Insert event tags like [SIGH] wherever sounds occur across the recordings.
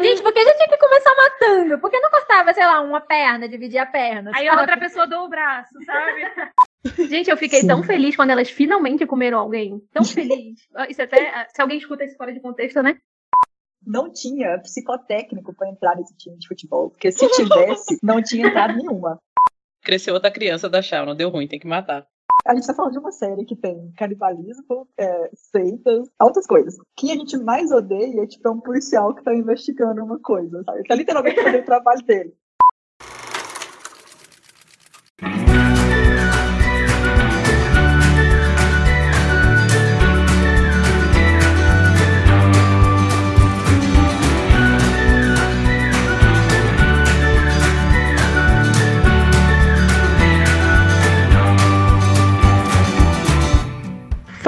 Gente, por que a gente tinha que começar matando? Por que não cortava, sei lá, uma perna, dividia a perna? Aí a outra pessoa deu o braço, sabe? [LAUGHS] Gente, eu fiquei Sim. tão feliz quando elas finalmente comeram alguém. Tão feliz. [LAUGHS] Isso até. Se alguém escuta isso fora de contexto, né? Não tinha psicotécnico para entrar nesse time de futebol. Porque se tivesse, não tinha entrado nenhuma. Cresceu outra criança da Chá, não deu ruim, tem que matar. A gente tá falando de uma série que tem canibalismo, é, seitas, altas coisas. Quem a gente mais odeia, tipo, é um policial que tá investigando uma coisa, sabe? Tá literalmente fazendo o trabalho dele.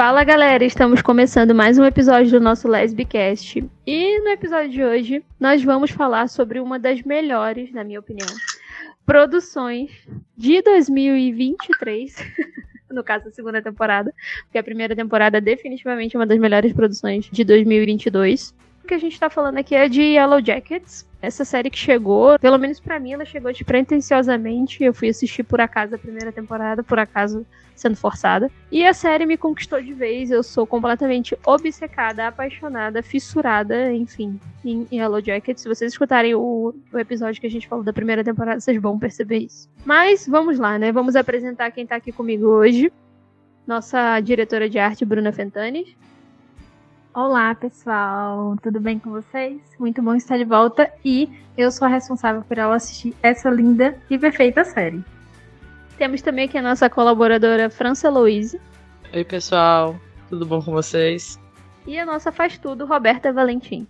Fala galera, estamos começando mais um episódio do nosso Lesbicast. E no episódio de hoje nós vamos falar sobre uma das melhores, na minha opinião, produções de 2023. [LAUGHS] no caso, a segunda temporada, porque a primeira temporada é definitivamente uma das melhores produções de 2022. O que a gente tá falando aqui é de Yellow Jackets, essa série que chegou, pelo menos para mim, ela chegou despretensiosamente. Eu fui assistir por acaso a primeira temporada, por acaso sendo forçada. E a série me conquistou de vez. Eu sou completamente obcecada, apaixonada, fissurada, enfim, em Yellow Jacket. Se vocês escutarem o, o episódio que a gente falou da primeira temporada, vocês vão perceber isso. Mas vamos lá, né? Vamos apresentar quem tá aqui comigo hoje. Nossa diretora de arte, Bruna Fentanes. Olá, pessoal, tudo bem com vocês? Muito bom estar de volta e eu sou a responsável por ela assistir essa linda e perfeita série. Temos também aqui a nossa colaboradora França Louise. Oi, pessoal, tudo bom com vocês? E a nossa faz tudo, Roberta Valentim.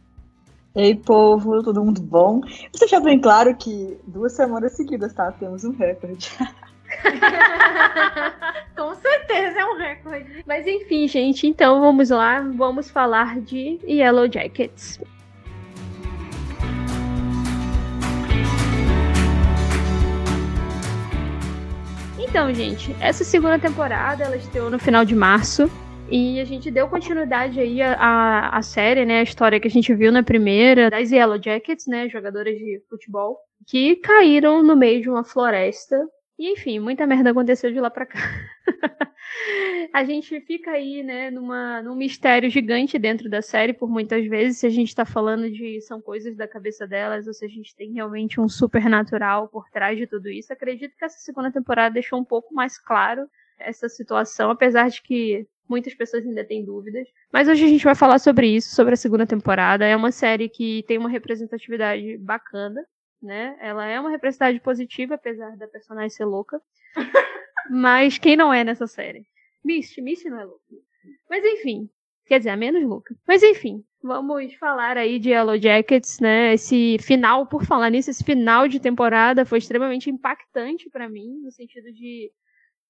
Ei, povo, todo mundo bom? Vou deixar bem claro que duas semanas seguidas, tá? Temos um recorde. [LAUGHS] [LAUGHS] Com certeza é um recorde. Mas enfim, gente, então vamos lá, vamos falar de Yellow Jackets. Então, gente, essa segunda temporada ela estreou no final de março. E a gente deu continuidade aí à, à série, né? A história que a gente viu na primeira, das Yellow Jackets, né? Jogadoras de futebol, que caíram no meio de uma floresta e enfim, muita merda aconteceu de lá pra cá. [LAUGHS] a gente fica aí, né, numa, num mistério gigante dentro da série, por muitas vezes, se a gente tá falando de são coisas da cabeça delas, ou se a gente tem realmente um supernatural por trás de tudo isso. Acredito que essa segunda temporada deixou um pouco mais claro essa situação, apesar de que muitas pessoas ainda têm dúvidas. Mas hoje a gente vai falar sobre isso, sobre a segunda temporada. É uma série que tem uma representatividade bacana né? Ela é uma representatividade positiva, apesar da personagem ser louca. [LAUGHS] Mas quem não é nessa série? Misty, Misty não é louca. Mas enfim, quer dizer, a menos louca. Mas enfim, vamos falar aí de Yellow Jackets, né? Esse final, por falar nisso, esse final de temporada foi extremamente impactante para mim, no sentido de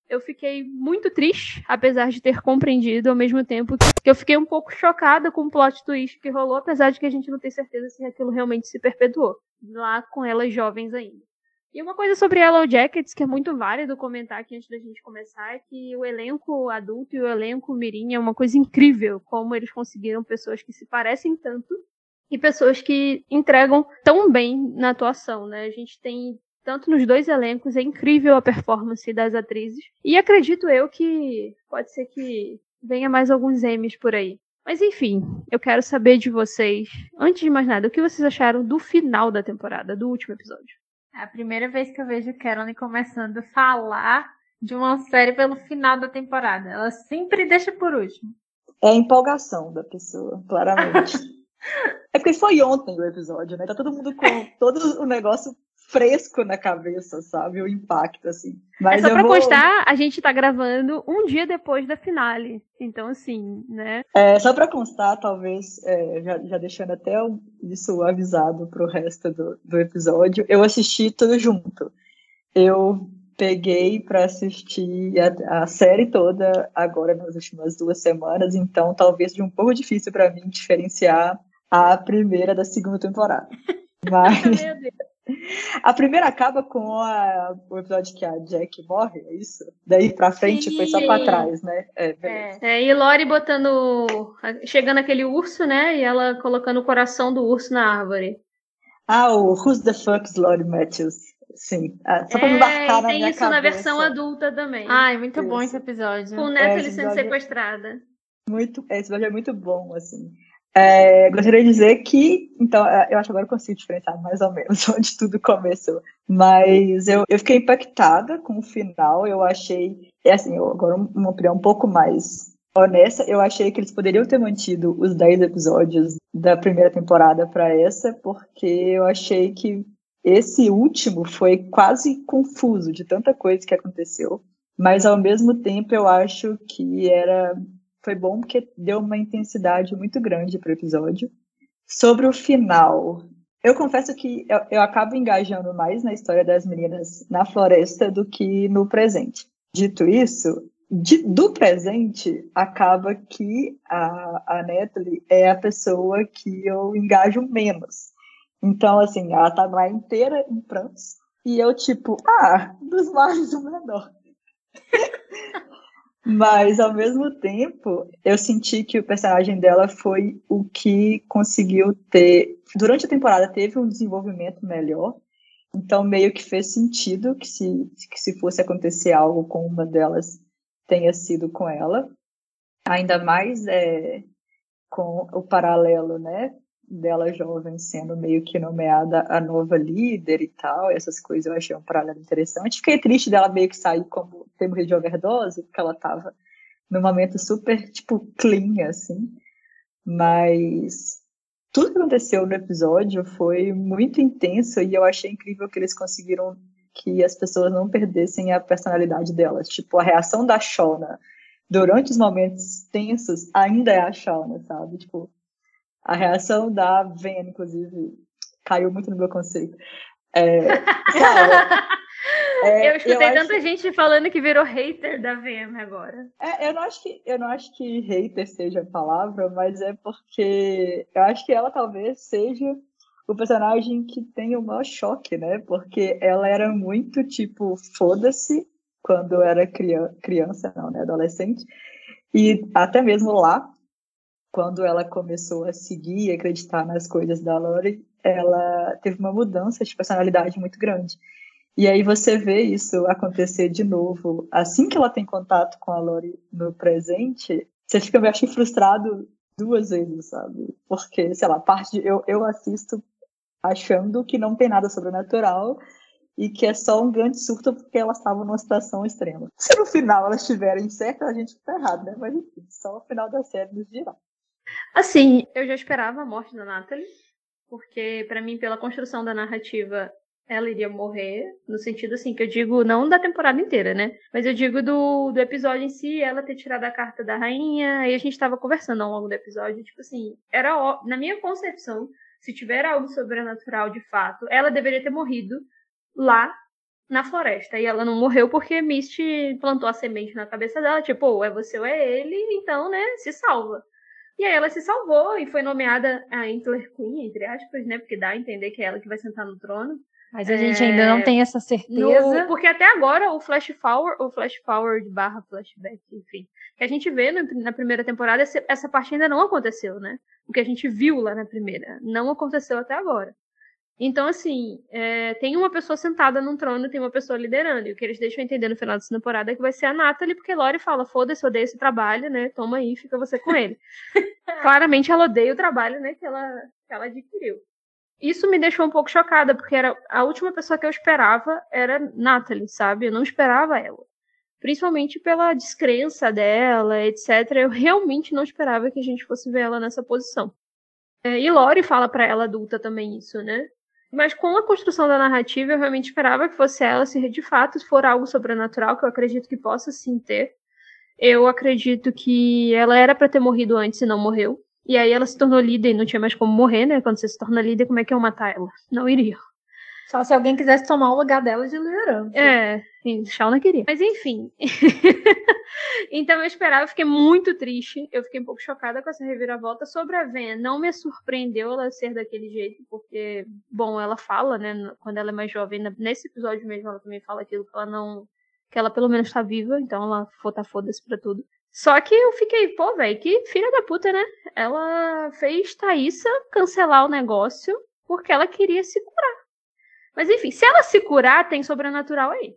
eu fiquei muito triste, apesar de ter compreendido, ao mesmo tempo que eu fiquei um pouco chocada com o plot twist que rolou, apesar de que a gente não tem certeza se aquilo realmente se perpetuou, lá com elas jovens ainda. E uma coisa sobre Yellow Jackets que é muito válido comentar aqui antes da gente começar é que o elenco adulto e o elenco mirim é uma coisa incrível, como eles conseguiram pessoas que se parecem tanto e pessoas que entregam tão bem na atuação, né? A gente tem tanto nos dois elencos, é incrível a performance das atrizes. E acredito eu que pode ser que venha mais alguns Emmys por aí. Mas enfim, eu quero saber de vocês, antes de mais nada, o que vocês acharam do final da temporada, do último episódio? É a primeira vez que eu vejo Caroline começando a falar de uma série pelo final da temporada. Ela sempre deixa por último. É a empolgação da pessoa, claramente. [LAUGHS] é porque foi ontem o episódio, né? Tá todo mundo com [LAUGHS] todo o negócio fresco na cabeça, sabe? O impacto, assim. Mas é só pra vou... constar, a gente tá gravando um dia depois da finale. Então, assim, né? É, só pra constar, talvez, é, já, já, deixando até isso avisado pro resto do, do episódio, eu assisti tudo junto. Eu peguei para assistir a, a, série toda agora nas últimas duas semanas, então talvez seja um pouco difícil para mim diferenciar a primeira da segunda temporada. [LAUGHS] Mas a primeira acaba com a, o episódio que a Jack morre, é isso? Daí pra frente Sim. foi só pra trás, né? É, é, é, e Lori botando. Chegando aquele urso, né? E ela colocando o coração do urso na árvore. Ah, o Who's the Fuck Lord Matthews. Sim, ah, só pra me marcar na tem minha isso cabeça. na versão adulta também. Ai, muito bom Isso. esse episódio. com é, Natalie esse sendo episódio- sequestrada. Muito, esse episódio é muito bom, assim. É, gostaria de dizer que, então, é, eu acho que agora eu consigo diferenciar mais ou menos [LAUGHS] onde tudo começou. Mas eu, eu fiquei impactada com o final. Eu achei, é assim, agora uma opinião um pouco mais honesta, eu achei que eles poderiam ter mantido os 10 episódios da primeira temporada para essa, porque eu achei que esse último foi quase confuso de tanta coisa que aconteceu. Mas ao mesmo tempo eu acho que era foi bom porque deu uma intensidade muito grande para o episódio. Sobre o final, eu confesso que eu, eu acabo engajando mais na história das meninas na floresta do que no presente. Dito isso, de- do presente, acaba que a, a Natalie é a pessoa que eu engajo menos. Então, assim, ela tá lá inteira em prantos. E eu, tipo, ah, dos males o menor. Mas, ao mesmo tempo, eu senti que o personagem dela foi o que conseguiu ter. Durante a temporada, teve um desenvolvimento melhor. Então, meio que fez sentido que se, que se fosse acontecer algo com uma delas, tenha sido com ela. Ainda mais é, com o paralelo, né? Dela jovem sendo meio que nomeada a nova líder e tal, essas coisas eu achei um paralelo interessante. Fiquei triste dela meio que sair como ter morrido de overdose, porque ela tava num momento super, tipo, clean, assim. Mas tudo que aconteceu no episódio foi muito intenso e eu achei incrível que eles conseguiram que as pessoas não perdessem a personalidade delas. Tipo, a reação da Shona durante os momentos tensos ainda é a Shona, sabe? Tipo, a reação da Ven, inclusive, caiu muito no meu conceito. É, sabe? [LAUGHS] É, eu escutei acho- tanta gente falando que virou hater da VM agora. É, eu não acho que eu não acho que hater seja a palavra, mas é porque eu acho que ela talvez seja o personagem que tem o maior choque, né? Porque ela era muito tipo foda-se quando era criança não, né, adolescente. E até mesmo lá, quando ela começou a seguir e acreditar nas coisas da Lori, ela teve uma mudança de personalidade muito grande. E aí você vê isso acontecer de novo. Assim que ela tem contato com a Lori no presente, você fica meio acho, frustrado duas vezes, sabe? Porque, sei lá, parte de, eu, eu assisto achando que não tem nada sobrenatural e que é só um grande surto porque elas estavam numa situação extrema. Se no final elas estiverem certas, a gente tá errado, né? Mas enfim, só o final da série nos dirá. Assim, eu já esperava a morte da Natalie, porque pra mim, pela construção da narrativa, ela iria morrer, no sentido assim, que eu digo não da temporada inteira, né? Mas eu digo do, do episódio em si, ela ter tirado a carta da rainha, e a gente tava conversando ao longo do episódio, tipo assim, era ó- na minha concepção, se tiver algo sobrenatural de fato, ela deveria ter morrido lá na floresta. E ela não morreu porque Misty plantou a semente na cabeça dela, tipo, ou é você ou é ele, então, né, se salva. E aí ela se salvou e foi nomeada a Antler Queen, entre aspas, né? Porque dá a entender que é ela que vai sentar no trono. Mas a gente ainda não tem essa No- certeza. porque até agora o flash forward, o flash forward barra flashback, enfim, que a gente vê no- na primeira temporada, essa parte ainda não aconteceu, né? O que a gente viu lá na primeira não aconteceu até agora. Então, assim, é, tem uma pessoa sentada num trono, tem uma pessoa liderando. E o que eles deixam entender no final dessa temporada é que vai ser a Natalie, porque Lori fala: foda-se, odeio esse trabalho, né? Toma aí, fica você com ele. [LAUGHS] Claramente ela odeia o trabalho, né? Que ela, que ela adquiriu. Isso me deixou um pouco chocada, porque era a última pessoa que eu esperava era Natalie, sabe? Eu não esperava ela. Principalmente pela descrença dela, etc. Eu realmente não esperava que a gente fosse ver ela nessa posição. É, e Lori fala pra ela adulta também isso, né? Mas com a construção da narrativa, eu realmente esperava que fosse ela, se de fato for algo sobrenatural, que eu acredito que possa sim ter. Eu acredito que ela era pra ter morrido antes e não morreu. E aí ela se tornou líder e não tinha mais como morrer, né? Quando você se torna líder, como é que eu matar ela? Não iria. Só se alguém quisesse tomar o lugar dela de liderança. É, sim, Shauna queria. Mas enfim. [LAUGHS] então eu esperava, eu fiquei muito triste. Eu fiquei um pouco chocada com essa reviravolta sobre a Ven. Não me surpreendeu ela ser daquele jeito, porque, bom, ela fala, né, quando ela é mais jovem, nesse episódio mesmo, ela também fala aquilo que ela não. que ela pelo menos tá viva, então ela tá foda-se pra tudo. Só que eu fiquei, pô, velho, que filha da puta, né? Ela fez Thaísa cancelar o negócio porque ela queria se curar. Mas enfim, se ela se curar, tem sobrenatural aí.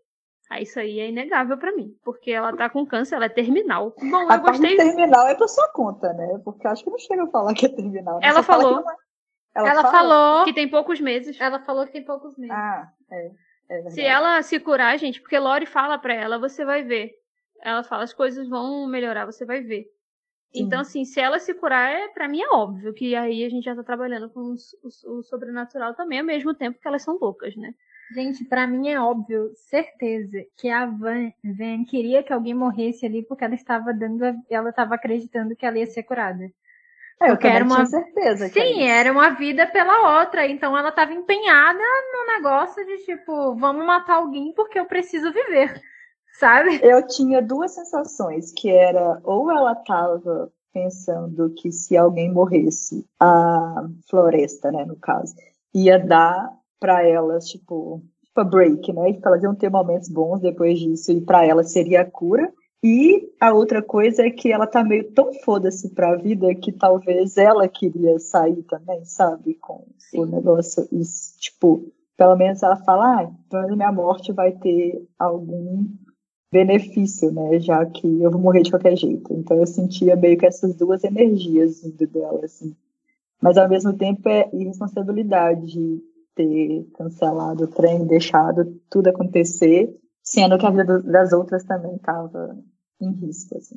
Aí isso aí é inegável para mim, porque ela tá com câncer, ela é terminal. Bom, a eu gostei. terminal é por sua conta, né? Porque acho que não chega a falar que é terminal. Ela falou. É. Ela, ela falou que tem poucos meses. Ela falou que tem poucos meses. Ah, é. é se ela se curar, gente, porque Lori fala pra ela, você vai ver. Ela fala, as coisas vão melhorar, você vai ver. Sim. Então, assim, se ela se curar, é, pra mim é óbvio que aí a gente já tá trabalhando com o, o sobrenatural também, ao mesmo tempo que elas são loucas, né? Gente, para mim é óbvio, certeza, que a Van, Van queria que alguém morresse ali porque ela estava dando, ela estava acreditando que ela ia ser curada. É, eu quero uma certeza. Sim, é era uma vida pela outra, então ela estava empenhada no negócio de tipo, vamos matar alguém porque eu preciso viver, sabe? Eu tinha duas sensações, que era ou ela estava pensando que se alguém morresse, a floresta, né, no caso, ia dar para elas, tipo, tipo a break, né? Tipo, elas iam ter momentos bons depois disso e para elas seria a cura. E a outra coisa é que ela tá meio tão foda-se pra vida que talvez ela queria sair também, sabe? Com Sim. o negócio. Isso, tipo, pelo menos ela fala, ah, então minha morte vai ter algum benefício, né? Já que eu vou morrer de qualquer jeito. Então eu sentia meio que essas duas energias dela, assim. Mas ao mesmo tempo é irresponsabilidade ter cancelado o trem, deixado tudo acontecer, sendo que a vida das outras também estava em risco, assim.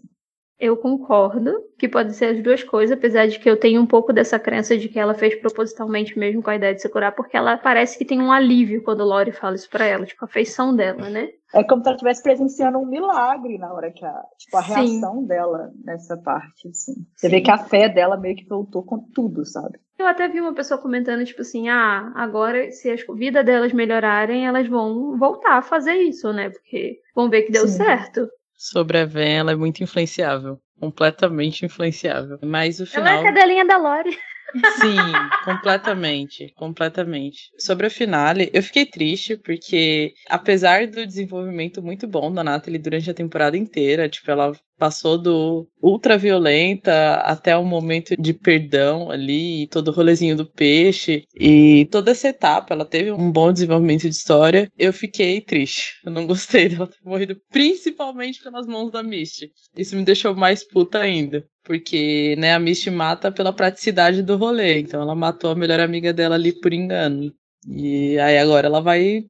Eu concordo que pode ser as duas coisas, apesar de que eu tenho um pouco dessa crença de que ela fez propositalmente mesmo com a ideia de se curar, porque ela parece que tem um alívio quando Lori fala isso pra ela, tipo, a feição dela, né? É como se ela estivesse presenciando um milagre na hora que a, tipo, a reação dela nessa parte, assim. Você Sim. vê que a fé dela meio que voltou com tudo, sabe? Eu até vi uma pessoa comentando, tipo assim, ah, agora se a vida delas melhorarem, elas vão voltar a fazer isso, né? Porque vão ver que deu Sim. certo sobre a Ven, ela é muito influenciável. Completamente influenciável. Mas o final. Ela é a cadelinha da Lore. Sim, completamente, completamente. Sobre a finale, eu fiquei triste porque, apesar do desenvolvimento muito bom da Natalie durante a temporada inteira, tipo, ela passou do ultra violenta até o momento de perdão ali, todo o rolezinho do peixe e toda essa etapa, ela teve um bom desenvolvimento de história. Eu fiquei triste. Eu não gostei dela ter morrido, principalmente pelas mãos da Misty. Isso me deixou mais puta ainda. Porque, né, a Misty mata pela praticidade do rolê. Então ela matou a melhor amiga dela ali por engano. E aí agora ela vai,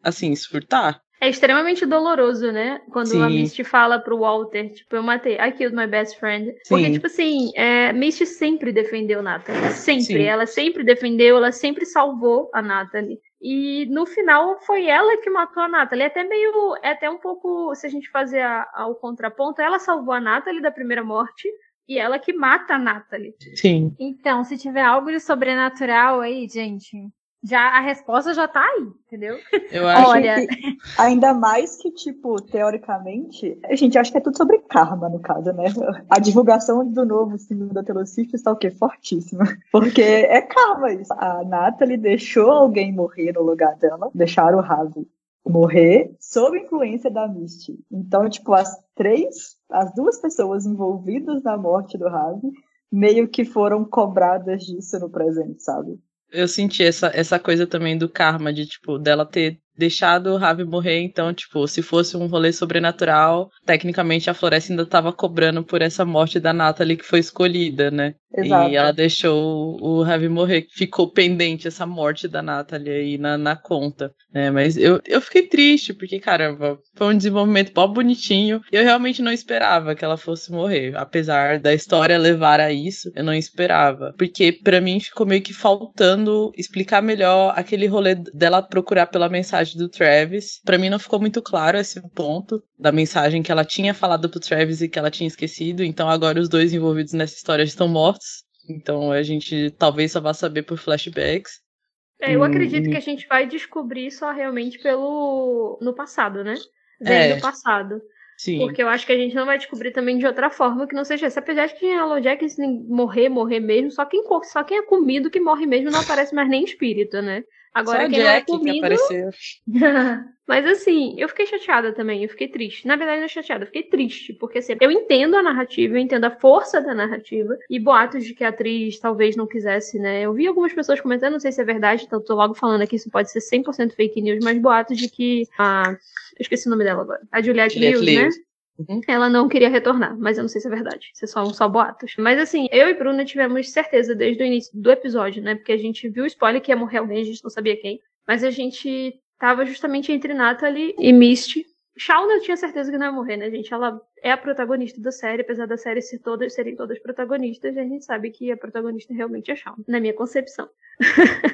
assim, surtar. É extremamente doloroso, né? Quando Sim. a Misty fala pro Walter, tipo, eu matei, I killed my best friend. Sim. Porque, tipo assim, é, Misty sempre defendeu Natalie. Sempre. Sim. Ela sempre defendeu, ela sempre salvou a Natalie. E no final foi ela que matou a Natalie. É até meio. É até um pouco. Se a gente fazer a, a, o contraponto, ela salvou a Natalie da primeira morte e ela que mata a Natalie. Sim. Então, se tiver algo de sobrenatural aí, gente, já a resposta já tá aí, entendeu? [LAUGHS] Eu acho Olha, que, ainda mais que tipo, teoricamente, a gente acha que é tudo sobre karma no caso, né? A divulgação do novo símbolo da Taylor Swift está o quê? Fortíssima. Porque é karma isso. A Natalie deixou alguém morrer no lugar dela, deixaram o Ravi morrer sob influência da Misty. Então, tipo, as três, as duas pessoas envolvidas na morte do Ravi meio que foram cobradas disso no presente, sabe? Eu senti essa, essa coisa também do karma, de, tipo, dela ter deixado o Ravi morrer, então, tipo, se fosse um rolê sobrenatural, tecnicamente a Floresta ainda tava cobrando por essa morte da Natalie que foi escolhida, né? Exato. E ela deixou o Ravi morrer, ficou pendente essa morte da Natalie aí na, na conta, né? Mas eu, eu fiquei triste, porque, caramba, foi um desenvolvimento bom bonitinho, e eu realmente não esperava que ela fosse morrer, apesar da história levar a isso, eu não esperava, porque para mim ficou meio que faltando explicar melhor aquele rolê dela procurar pela mensagem mensagem do Travis. Para mim não ficou muito claro esse ponto da mensagem que ela tinha falado pro Travis e que ela tinha esquecido. Então agora os dois envolvidos nessa história estão mortos. Então a gente talvez só vá saber por flashbacks. É, eu acredito que a gente vai descobrir só realmente pelo no passado, né? Vendo é, o passado. Sim. Porque eu acho que a gente não vai descobrir também de outra forma que não seja essa. Apesar de que em Hello Jack morrer, morrer mesmo, só quem, só quem é comido que morre mesmo não aparece mais nem espírito, né? Agora, Só quem não é Jack que comido... apareceu. [LAUGHS] Mas assim, eu fiquei chateada também, eu fiquei triste. Na verdade, não é chateada, eu fiquei triste, porque assim, eu entendo a narrativa, eu entendo a força da narrativa, e boatos de que a atriz talvez não quisesse, né? Eu vi algumas pessoas comentando, não sei se é verdade, então tô logo falando aqui, isso pode ser 100% fake news, mas boatos de que a. Eu esqueci o nome dela agora. A Juliette, Juliette Lewis, né? Uhum. Ela não queria retornar, mas eu não sei se é verdade. Se são só boatos. Mas assim, eu e Bruna tivemos certeza desde o início do episódio, né? Porque a gente viu o spoiler que ia morrer alguém, a gente não sabia quem. Mas a gente tava justamente entre Natalie e Misty. Shauna eu tinha certeza que não ia morrer, né, gente? Ela é a protagonista da série, apesar da série ser todas, serem todas protagonistas, a gente sabe que a protagonista realmente é Shauna, na minha concepção.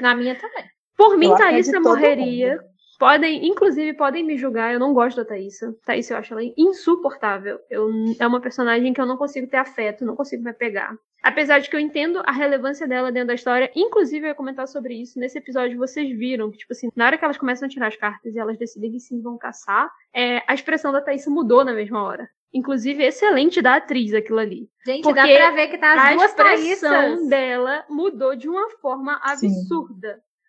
Na minha também. Por mim, Eu é Thaísa todo morreria. mundo. Podem, inclusive, podem me julgar, eu não gosto da Thaísa. Thaísa eu acho ela insuportável. Eu, é uma personagem que eu não consigo ter afeto, não consigo me apegar. Apesar de que eu entendo a relevância dela dentro da história, inclusive eu ia comentar sobre isso. Nesse episódio vocês viram que, tipo assim, na hora que elas começam a tirar as cartas e elas decidem que sim vão caçar, é, a expressão da Thaísa mudou na mesma hora. Inclusive, excelente da atriz aquilo ali. Gente, Porque dá pra ver que tá as a duas expressão Thaísas. dela mudou de uma forma Sim.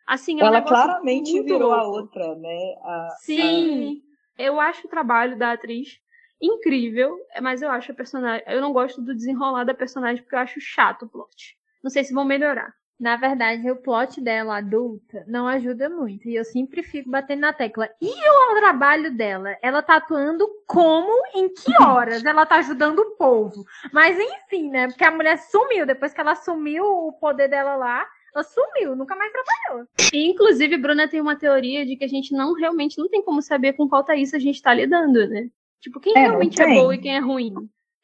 Assim, é um Ela claramente muito virou a outra, né? A- Sim, eu acho o trabalho da atriz incrível, mas eu acho a personagem. Eu não gosto do desenrolar da personagem porque eu acho chato o plot. Não sei se vão melhorar. Na verdade, o plot dela adulta não ajuda muito. E eu sempre fico batendo na tecla. E o trabalho dela? Ela tá atuando como? Em que horas? ela tá ajudando o povo. Mas enfim, né? Porque a mulher sumiu. Depois que ela assumiu o poder dela lá, sumiu. Nunca mais trabalhou. E, inclusive, Bruna tem uma teoria de que a gente não realmente não tem como saber com qual Thaís a gente tá lidando, né? Tipo, quem É, realmente é boa e quem é ruim.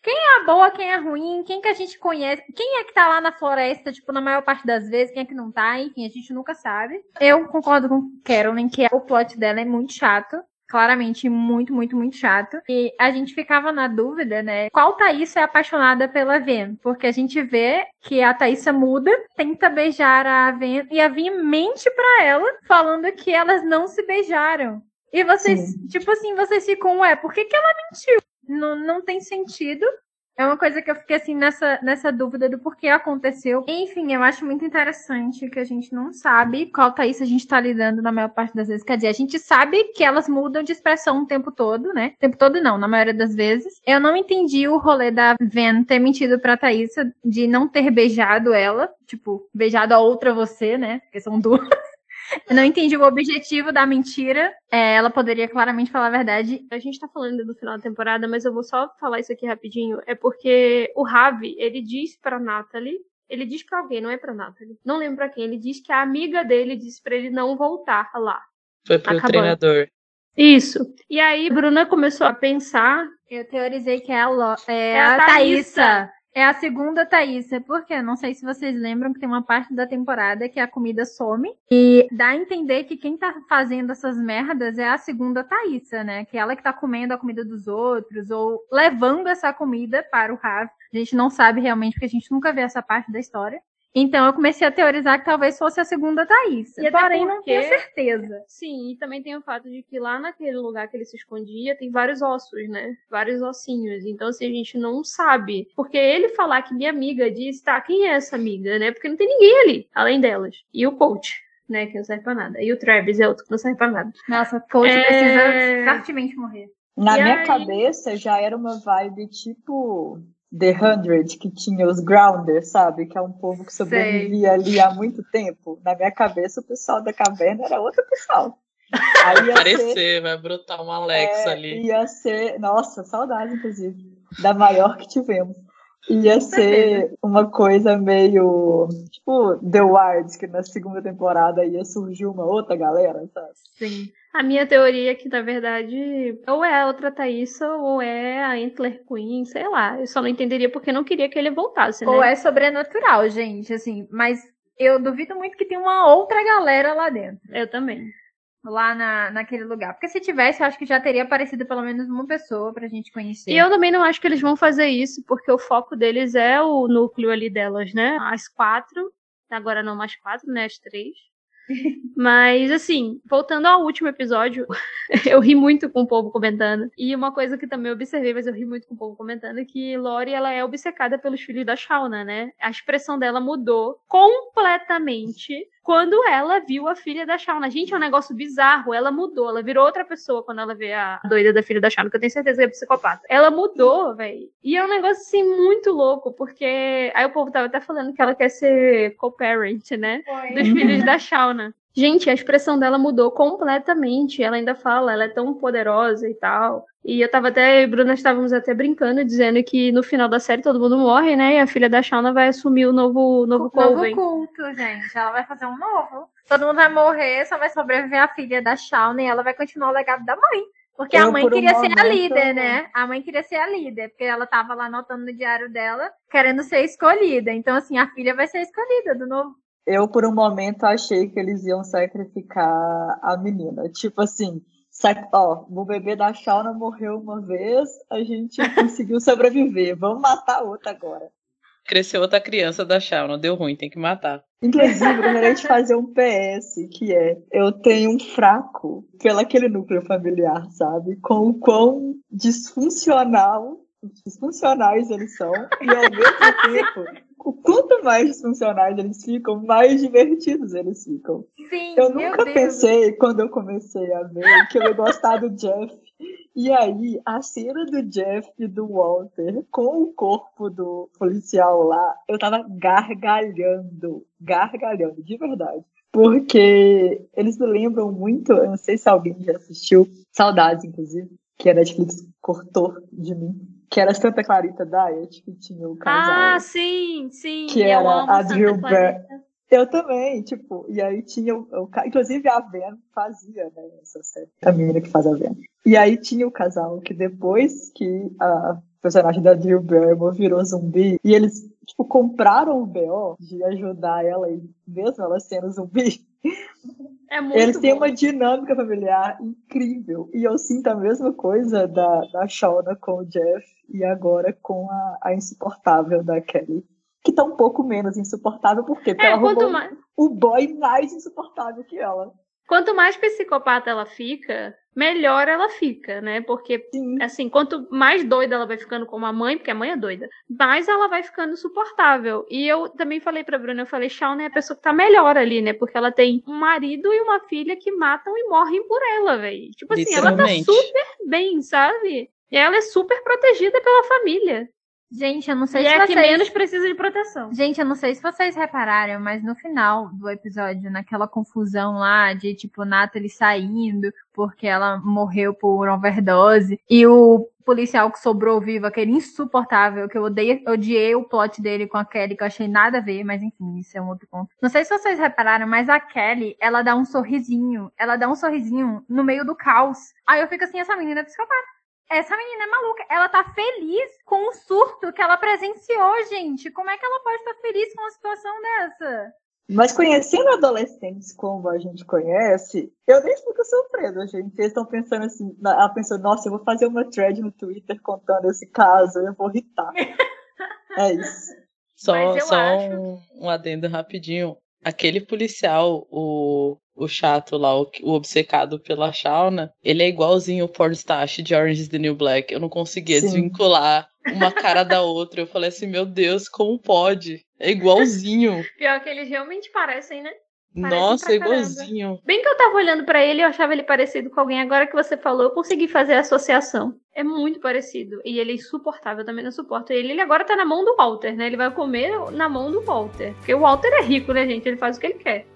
Quem é boa, quem é ruim, quem que a gente conhece, quem é que tá lá na floresta, tipo, na maior parte das vezes, quem é que não tá, enfim, a gente nunca sabe. Eu concordo com Carolyn que o plot dela é muito chato. Claramente, muito, muito, muito chato. E a gente ficava na dúvida, né? Qual Thaísa é apaixonada pela Ven? Porque a gente vê que a Thaísa muda, tenta beijar a Ven, e a Ven mente pra ela, falando que elas não se beijaram. E vocês, tipo assim, vocês ficam, ué, por que, que ela mentiu? Não, não tem sentido. É uma coisa que eu fiquei assim nessa, nessa dúvida do porquê aconteceu. Enfim, eu acho muito interessante que a gente não sabe qual Thaís a gente tá lidando na maior parte das vezes. Quer dizer, a gente sabe que elas mudam de expressão o tempo todo, né? O tempo todo não, na maioria das vezes. Eu não entendi o rolê da Ven ter mentido pra Thaís de não ter beijado ela. Tipo, beijado a outra você, né? Porque são duas. Eu não entendi o objetivo da mentira. É, ela poderia claramente falar a verdade. A gente tá falando do final da temporada, mas eu vou só falar isso aqui rapidinho. É porque o Ravi, ele diz pra Natalie, ele diz pra alguém, não é pra Natalie, não lembro pra quem, ele diz que a amiga dele disse pra ele não voltar lá. Foi pro Acabou. treinador. Isso. E aí, Bruna começou a pensar. Eu teorizei que é a, Lo... é É a a Thaísa. Thaísa. É a segunda Thaísa. Por quê? Não sei se vocês lembram que tem uma parte da temporada que a comida some. E dá a entender que quem tá fazendo essas merdas é a segunda Thaísa, né? Que ela que tá comendo a comida dos outros ou levando essa comida para o Rav. A gente não sabe realmente, porque a gente nunca vê essa parte da história. Então eu comecei a teorizar que talvez fosse a segunda Thaísa. E Porém, não porque- tenho certeza. Sim, e também tem o fato de que lá naquele lugar que ele se escondia tem vários ossos, né? Vários ossinhos. Então, assim, a gente não sabe. Porque ele falar que minha amiga disse, tá, quem é essa amiga, né? Porque não tem ninguém ali, além delas. E o coach, né? Que não serve pra nada. E o Travis é outro que não serve pra nada. Nossa, coach É. precisa fortemente morrer. Na E minha aí? cabeça já era uma vibe tipo The Hundred, que tinha os Grounders, sabe? Que é um povo que sobrevivia ali há muito tempo. Na minha cabeça, o pessoal da caverna era outro pessoal. Aí ia ser, Aparecer, vai brotar um Alex é, ali. ia ser, nossa, saudade, inclusive, da maior que tivemos. Ia ser uma coisa meio tipo The Wilds, que na segunda temporada ia surgir uma outra galera, sabe? Sim. A minha teoria é que, na verdade, ou é a outra Thaísa, ou é a Antler Queen, sei lá. Eu só não entenderia porque não queria que ele voltasse, né? Ou é sobrenatural, gente, assim, mas eu duvido muito que tenha uma outra galera lá dentro, Eu também. lá na, naquele lugar. Porque se tivesse, eu acho que já teria aparecido pelo menos uma pessoa pra gente conhecer. E eu também não acho que eles vão fazer isso, porque o foco deles é o núcleo ali delas, né? As quatro. Agora não mais quatro, né? As três. Mas, assim, voltando ao último episódio, [LAUGHS] eu ri muito com o povo comentando. E uma coisa que também observei, mas eu ri muito com o povo comentando, é que Lori, ela é obcecada pelos filhos da Shauna, né? A expressão dela mudou completamente quando ela viu a filha da Shauna. Gente, é um negócio bizarro. Ela mudou, ela virou outra pessoa quando ela vê a doida da filha da Shauna, que eu tenho certeza que é psicopata. Ela mudou, velho. E é um negócio assim muito louco, porque aí o povo tava até falando que ela quer ser co-parent, né? Foi. Dos filhos [LAUGHS] da Shauna. Gente, a expressão dela mudou completamente. Ela ainda fala, ela é tão poderosa e tal. E eu tava até, eu e Bruna estávamos até brincando, dizendo que no final da série todo mundo morre, né? E a filha da Shauna vai assumir o novo, novo Novo Coven. culto, gente. Ela vai fazer um novo. Todo mundo vai morrer, só vai sobreviver a filha da Shauna e ela vai continuar o legado da mãe. Porque a Eu, mãe por um queria ser a momento, líder, né? A mãe queria ser a líder, porque ela tava lá anotando no diário dela, querendo ser escolhida. Então, assim, a filha vai ser escolhida do novo. Eu, por um momento, achei que eles iam sacrificar a menina. Tipo assim, sac... ó, o bebê da Shauna morreu uma vez, a gente [LAUGHS] conseguiu sobreviver. Vamos matar outra agora. Cresceu outra criança da Shauna, deu ruim, tem que matar. Inclusive, eu gostaria de [LAUGHS] fazer um PS, que é, eu tenho um fraco pelo aquele núcleo familiar, sabe? Com o quão disfuncional, disfuncionais eles são, e ao mesmo [LAUGHS] tempo, o quanto mais disfuncionais eles ficam, mais divertidos eles ficam. Sim, Eu nunca Deus. pensei, quando eu comecei a ver, que eu ia gostar do Jeff. E aí, a cena do Jeff e do Walter com o corpo do policial lá, eu tava gargalhando, gargalhando, de verdade. Porque eles me lembram muito, eu não sei se alguém já assistiu, saudades, inclusive, que a Netflix cortou de mim, que era Santa Clarita Diet, que tinha o casal. Ah, sim, sim. Que eu era a Drew Clarita. Eu também, tipo, e aí tinha o, o inclusive a Ven fazia, né, essa série, a menina que faz a Ven. E aí tinha o casal que depois que a personagem da Drew Barrymore virou zumbi, e eles, tipo, compraram o BO de ajudar ela, mesmo ela sendo zumbi, [LAUGHS] É muito eles têm bom. uma dinâmica familiar incrível. E eu sinto a mesma coisa da, da Shauna com o Jeff e agora com a, a insuportável da Kelly. Que tá um pouco menos insuportável? Porque É, ela arrumou mais, o boy mais insuportável que ela. quanto mais psicopata ela fica, melhor ela fica, né? Porque Sim. assim, quanto mais doida ela vai ficando como a mãe, porque a mãe é doida, mais ela vai ficando suportável. E eu também falei pra Bruna, eu falei, Shauna é a pessoa que tá melhor ali, né? Porque ela tem um marido e uma filha que matam e morrem por ela, velho. Tipo assim, ela tá super bem, sabe? E ela é super protegida pela família. Gente, eu não sei E se é a que vocês... menos precisa de proteção. Gente, eu não sei se vocês repararam, mas no final do episódio, naquela confusão lá de, tipo, Natalie saindo porque ela morreu por overdose e o policial que sobrou vivo, aquele insuportável, que eu odeio, odiei o plot dele com a Kelly, que eu achei nada a ver, mas enfim, isso é um outro ponto. Não sei se vocês repararam, mas a Kelly, ela dá um sorrisinho, ela dá um sorrisinho no meio do caos. Aí eu fico assim, essa menina é psicopata. Essa menina é maluca. Ela tá feliz com o surto que ela presenciou, gente. Como é que ela pode estar feliz com uma situação dessa? Mas conhecendo adolescentes como a gente conhece, eu nem fico surpresa, gente. Eles estão pensando assim, na- ela pensou, nossa, eu vou fazer uma thread no Twitter contando esse caso, eu vou irritar. [LAUGHS] é isso. Só, só acho- um, um adendo rapidinho. Aquele policial, o, o chato lá, o, o obcecado pela Shauna, ele é igualzinho o Pornstache de Orange is the New Black. Eu não conseguia Sim. desvincular uma cara da outra. Eu falei assim, meu Deus, como pode? É igualzinho. Pior que eles realmente parecem, né? Parecem Nossa, igualzinho. Bem que eu tava olhando pra ele e eu achava ele parecido com alguém. Agora que você falou, eu consegui fazer a associação. É muito parecido. E ele é insuportável, eu também não suporto ele. Ele agora tá na mão do Walter, né? Ele vai comer na mão do Walter. Porque o Walter é rico, né, gente? Ele faz o que ele quer.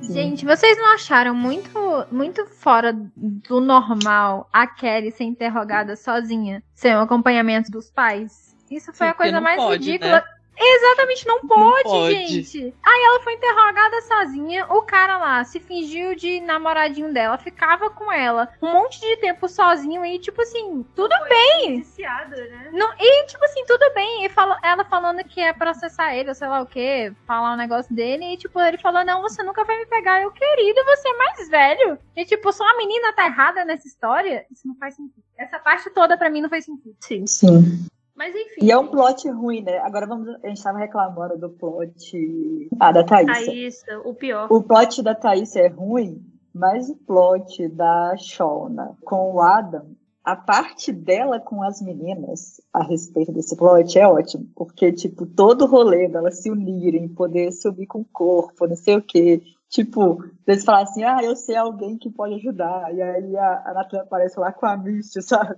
Sim. Gente, vocês não acharam muito, muito fora do normal a Kelly ser interrogada sozinha, sem o acompanhamento dos pais? Isso foi Sim, a coisa mais pode, ridícula. né? Exatamente, não pode, pode. gente. Aí ela foi interrogada sozinha, o cara lá se fingiu de namoradinho dela, ficava com ela um monte de tempo sozinho e, tipo assim, tudo bem. Viciado, né? Não, e, tipo assim, tudo bem. E fala, ela falando que ia processar ele, ou sei lá o que, falar um negócio dele. E, tipo, ele falou: Não, você nunca vai me pegar. Eu, querido, você é mais velho. E, tipo, só a menina tá errada nessa história. Isso não faz sentido. Essa parte toda pra mim não faz sentido. Sim. Sim. Mas enfim. E é um plot ruim, né? Agora vamos. A gente tava reclamando do plot. Ah, da Thaís. Thaísa, o pior. O plot da Thaís é ruim, mas o plot da Shauna com o Adam a parte dela com as meninas a respeito desse plot é ótimo, porque, tipo, todo o rolê delas se unirem, poder subir com o corpo, não sei o quê. Tipo, eles falam assim, ah, eu sei alguém que pode ajudar. E aí a, a aparece lá com a Misty, sabe?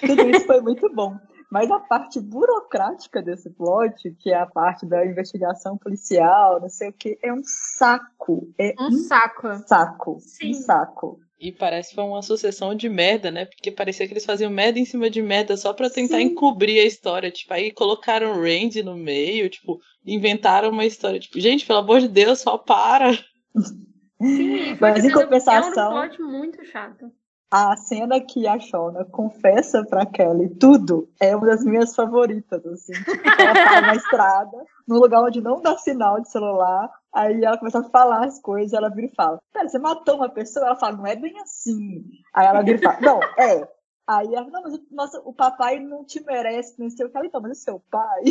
Tudo isso foi muito bom. Mas a parte burocrática desse plot, que é a parte da investigação policial, não sei o que, é um saco. É um, um saco. Saco. Sim. Um saco. E parece que foi uma sucessão de merda, né? Porque parecia que eles faziam merda em cima de merda só pra tentar Sim. encobrir a história. Tipo, aí colocaram Randy no meio, tipo, inventaram uma história. Tipo, gente, pelo amor de Deus, só para. Sim, Mas em compensação. É um plot muito chato a cena que a Shona confessa pra Kelly tudo é uma das minhas favoritas, assim. Ela tá na estrada, num lugar onde não dá sinal de celular, aí ela começa a falar as coisas, ela vira e fala, pera, você matou uma pessoa? Ela fala, não é bem assim. Aí ela vira e fala, não, é. Aí ela, não, mas nossa, o papai não te merece, não sei o que. Ela, então, mas o seu pai...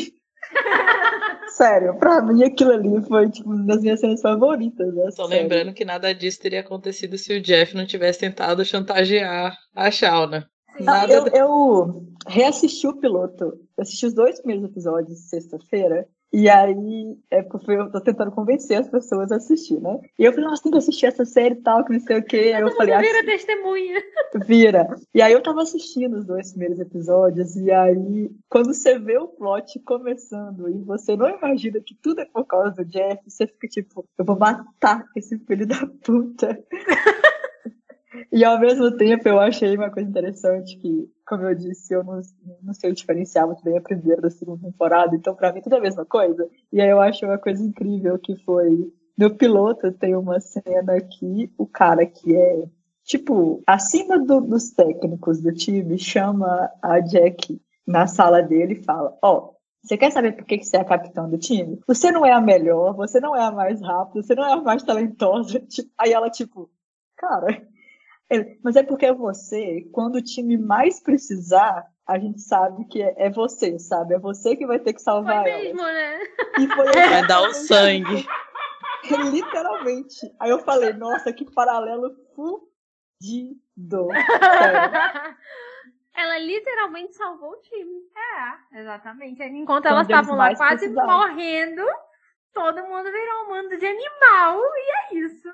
[LAUGHS] Sério, pra mim aquilo ali foi tipo, uma das minhas cenas favoritas. Né? Só lembrando que nada disso teria acontecido se o Jeff não tivesse tentado chantagear a Shauna. Nada... Eu, eu reassisti o piloto. Eu assisti os dois primeiros episódios sexta-feira. E aí, é porque eu tô tentando convencer as pessoas a assistir, né? E eu falei, nossa, tem que assistir essa série e tal, que não sei o quê. Aí eu falei, ah, vira testemunha. Vira. E aí eu tava assistindo os dois primeiros episódios, e aí, quando você vê o plot começando e você não imagina que tudo é por causa do Jeff, você fica tipo, eu vou matar esse filho da puta. [LAUGHS] E ao mesmo tempo eu achei uma coisa interessante que, como eu disse, eu não, não sei diferenciar muito bem a primeira da segunda temporada, então para mim tudo é a mesma coisa. E aí eu acho uma coisa incrível que foi. No piloto tem uma cena que o cara que é, tipo, acima do, dos técnicos do time chama a Jack na sala dele e fala: Ó, oh, você quer saber por que você é a capitã do time? Você não é a melhor, você não é a mais rápida, você não é a mais talentosa. [LAUGHS] Aí ela, tipo, cara, ele, mas é porque você, quando o time mais precisar, a gente sabe que é, é você, sabe? É você que vai ter que salvar foi mesmo, né? E foi vai dar o sangue. [LAUGHS] Literalmente. Aí eu falei, nossa, que paralelo fudido. [LAUGHS] Ela literalmente salvou o time. É, exatamente. Enquanto elas estavam lá quase morrendo, todo mundo virou um mundo de animal. E é isso.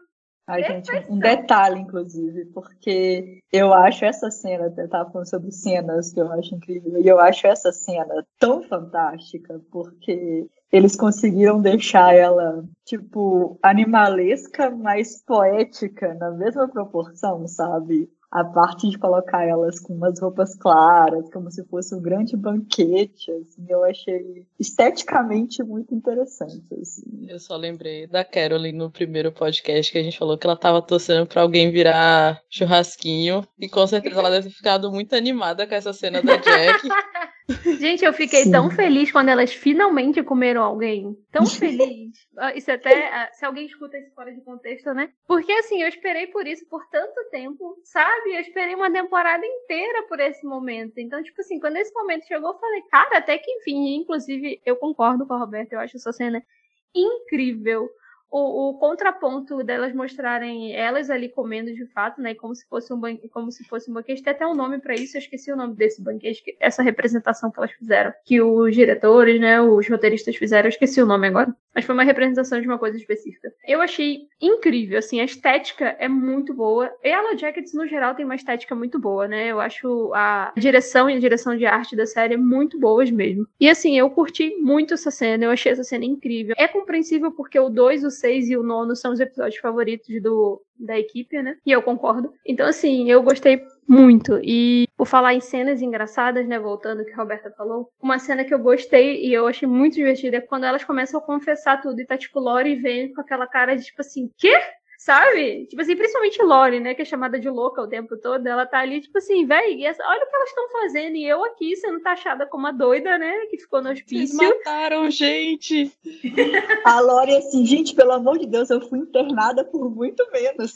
Ai, gente, um detalhe, inclusive, porque eu acho essa cena, eu tava falando sobre cenas que eu acho incrível, e eu acho essa cena tão fantástica, porque eles conseguiram deixar ela, tipo, animalesca, mas poética na mesma proporção, sabe? A parte de colocar elas com umas roupas claras, como se fosse um grande banquete, assim, eu achei esteticamente muito interessante. Assim. Eu só lembrei da Caroline no primeiro podcast que a gente falou que ela estava torcendo para alguém virar churrasquinho, e com certeza ela deve ter ficado muito animada com essa cena da Jack. [LAUGHS] Gente, eu fiquei Sim. tão feliz quando elas finalmente comeram alguém. Tão [LAUGHS] feliz. Ah, isso até, ah, se alguém escuta isso fora de contexto, né? Porque assim, eu esperei por isso por tanto tempo, sabe? Eu esperei uma temporada inteira por esse momento. Então, tipo assim, quando esse momento chegou, eu falei, cara, até que enfim. Inclusive, eu concordo com a Roberta, eu acho essa cena incrível o, o, contraponto delas mostrarem elas ali comendo de fato, né? Como se fosse um banquete, como se fosse um banquete. Tem até um nome para isso, eu esqueci o nome desse banquete, essa representação que elas fizeram. Que os diretores, né? Os roteiristas fizeram, eu esqueci o nome agora. Mas foi uma representação de uma coisa específica. Eu achei incrível, assim, a estética é muito boa. E Yellow Jackets, no geral, tem uma estética muito boa, né? Eu acho a direção e a direção de arte da série muito boas mesmo. E assim, eu curti muito essa cena, eu achei essa cena incrível. É compreensível porque o 2, o 6 e o nono são os episódios favoritos do, da equipe, né? E eu concordo. Então, assim, eu gostei muito. E por falar em cenas engraçadas, né? Voltando ao que a Roberta falou, uma cena que eu gostei e eu achei muito divertida é quando elas começam a confessar tudo e tá, tipo, Lori vem com aquela cara de tipo assim, quê? Sabe? Tipo assim, principalmente Lori, né? Que é chamada de louca o tempo todo. Ela tá ali, tipo assim, velho, olha o que elas estão fazendo. E eu aqui sendo taxada como a doida, né? Que ficou no hospício. Vocês mataram gente. [LAUGHS] a Lori, assim, gente, pelo amor de Deus, eu fui internada por muito menos.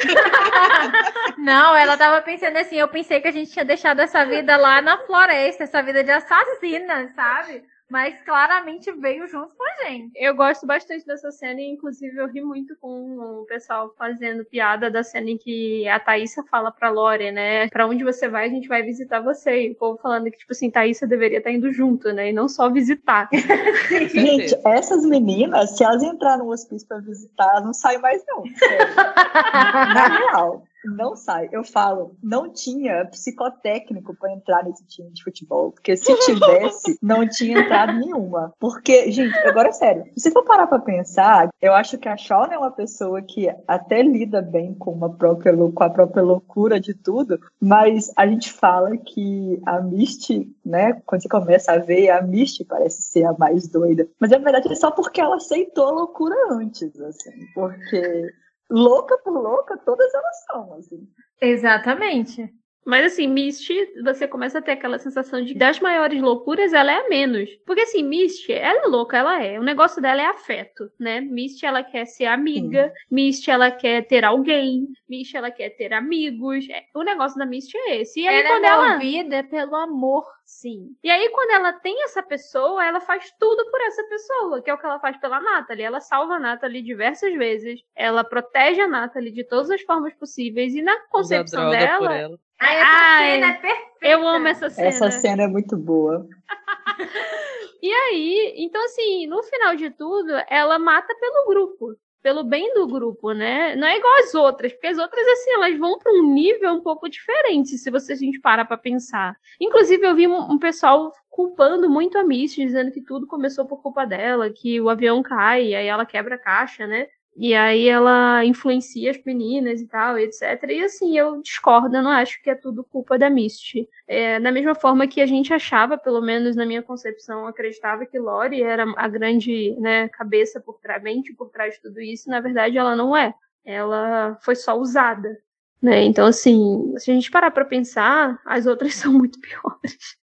[LAUGHS] Não, ela tava pensando assim, eu pensei que a gente tinha deixado essa vida lá na floresta, essa vida de assassina, sabe? Mas claramente veio junto com a gente. Eu gosto bastante dessa cena e, inclusive, eu ri muito com o pessoal fazendo piada da cena em que a Thaísa fala pra Lore, né? Pra onde você vai, a gente vai visitar você. E o povo falando que, tipo assim, Thaísa deveria estar indo junto, né? E não só visitar. [LAUGHS] gente, essas meninas, se elas entrarem no hospício pra visitar, não saem mais, não. [LAUGHS] Na real não sai. Eu falo, não tinha psicotécnico para entrar nesse time de futebol. Porque se tivesse, [LAUGHS] não tinha entrado nenhuma. Porque, gente, agora é sério. Se for parar pra pensar, eu acho que a Shawn é uma pessoa que até lida bem com, uma própria, com a própria loucura de tudo, mas a gente fala que a Misty, né, quando você começa a ver, a Misty parece ser a mais doida. Mas na verdade é só porque ela aceitou a loucura antes, assim. Porque louca por louca, todas elas são, assim. Exatamente. Mas assim, Misty, você começa a ter aquela sensação de das maiores loucuras, ela é a menos. Porque assim, Misty, ela é louca, ela é. O negócio dela é afeto, né? Misty, ela quer ser amiga. Sim. Misty, ela quer ter alguém. Misty, ela quer ter amigos. É, o negócio da Misty é esse. E aí, ela quando é ela. movida pelo amor. Sim. E aí, quando ela tem essa pessoa, ela faz tudo por essa pessoa, que é o que ela faz pela Natalie. Ela salva a Natalie diversas vezes. Ela protege a Natalie de todas as formas possíveis. E na concepção dela. Ai, essa Ai, cena é perfeita. Eu amo essa cena. Essa cena é muito boa. [LAUGHS] e aí, então assim, no final de tudo, ela mata pelo grupo. Pelo bem do grupo, né? Não é igual as outras, porque as outras, assim, elas vão para um nível um pouco diferente, se você a gente para pra pensar. Inclusive, eu vi um, um pessoal culpando muito a Misty, dizendo que tudo começou por culpa dela, que o avião cai, e aí ela quebra a caixa, né? E aí ela influencia as meninas e tal, etc. E assim, eu discordo, eu não acho que é tudo culpa da Misty. É, da mesma forma que a gente achava, pelo menos na minha concepção, acreditava que Lori era a grande né, cabeça por trás, mente por trás de tudo isso, na verdade ela não é. Ela foi só usada. Né? Então, assim, se a gente parar para pensar, as outras [LAUGHS] são muito piores.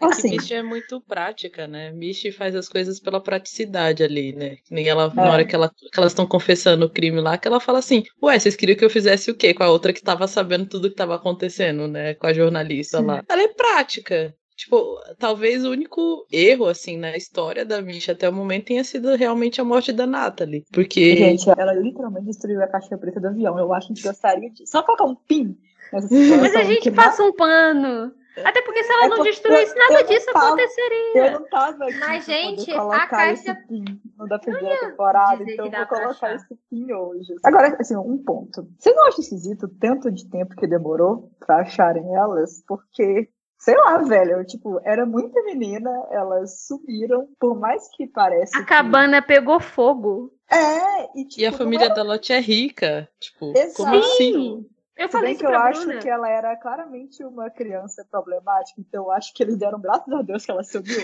Assim. Misty é muito prática, né? Misty faz as coisas pela praticidade ali, né? Nem ela, é. na hora que, ela, que elas estão confessando o crime lá, que ela fala assim: Ué, vocês queriam que eu fizesse o quê? Com a outra que tava sabendo tudo que tava acontecendo, né? Com a jornalista Sim. lá. Ela é prática. Tipo, talvez o único erro, assim, na história da Misha até o momento tenha sido realmente a morte da Natalie. Porque. Gente, ela literalmente destruiu a caixa preta do avião. Eu acho que a gente gostaria de. Só colocar um pin nessa [LAUGHS] situação. Mas a gente passa um pano. Até porque se ela é não destruísse, nada disso tava, aconteceria. Eu não tava aqui Mas, gente, a caixa. Pin no da primeira temporada, então eu vou colocar esse pin hoje. Agora, assim, um ponto. Você não acha esquisito tanto de tempo que demorou pra acharem elas? Porque sei lá, velho, tipo, era muita menina, elas subiram, por mais que pareça. A que... cabana pegou fogo. É, e, tipo, e a família era... da Lotte é rica. Tipo, Exato. como assim? Eu falei que eu acho que ela era claramente uma criança problemática, então eu acho que eles deram graças a Deus que ela subiu.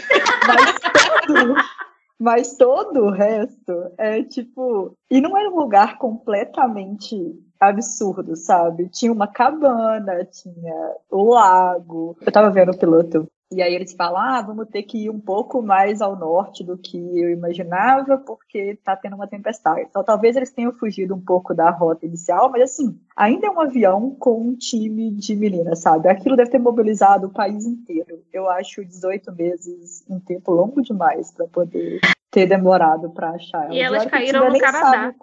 Mas todo, [LAUGHS] mas todo o resto é tipo. E não era um lugar completamente absurdo, sabe? Tinha uma cabana, tinha o lago. Eu tava vendo o piloto e aí eles falam, ah, vamos ter que ir um pouco mais ao norte do que eu imaginava, porque está tendo uma tempestade. Então talvez eles tenham fugido um pouco da rota inicial, mas assim, ainda é um avião com um time de meninas, sabe? Aquilo deve ter mobilizado o país inteiro. Eu acho 18 meses um tempo longo demais para poder ter demorado para achar. E elas caíram no Canadá.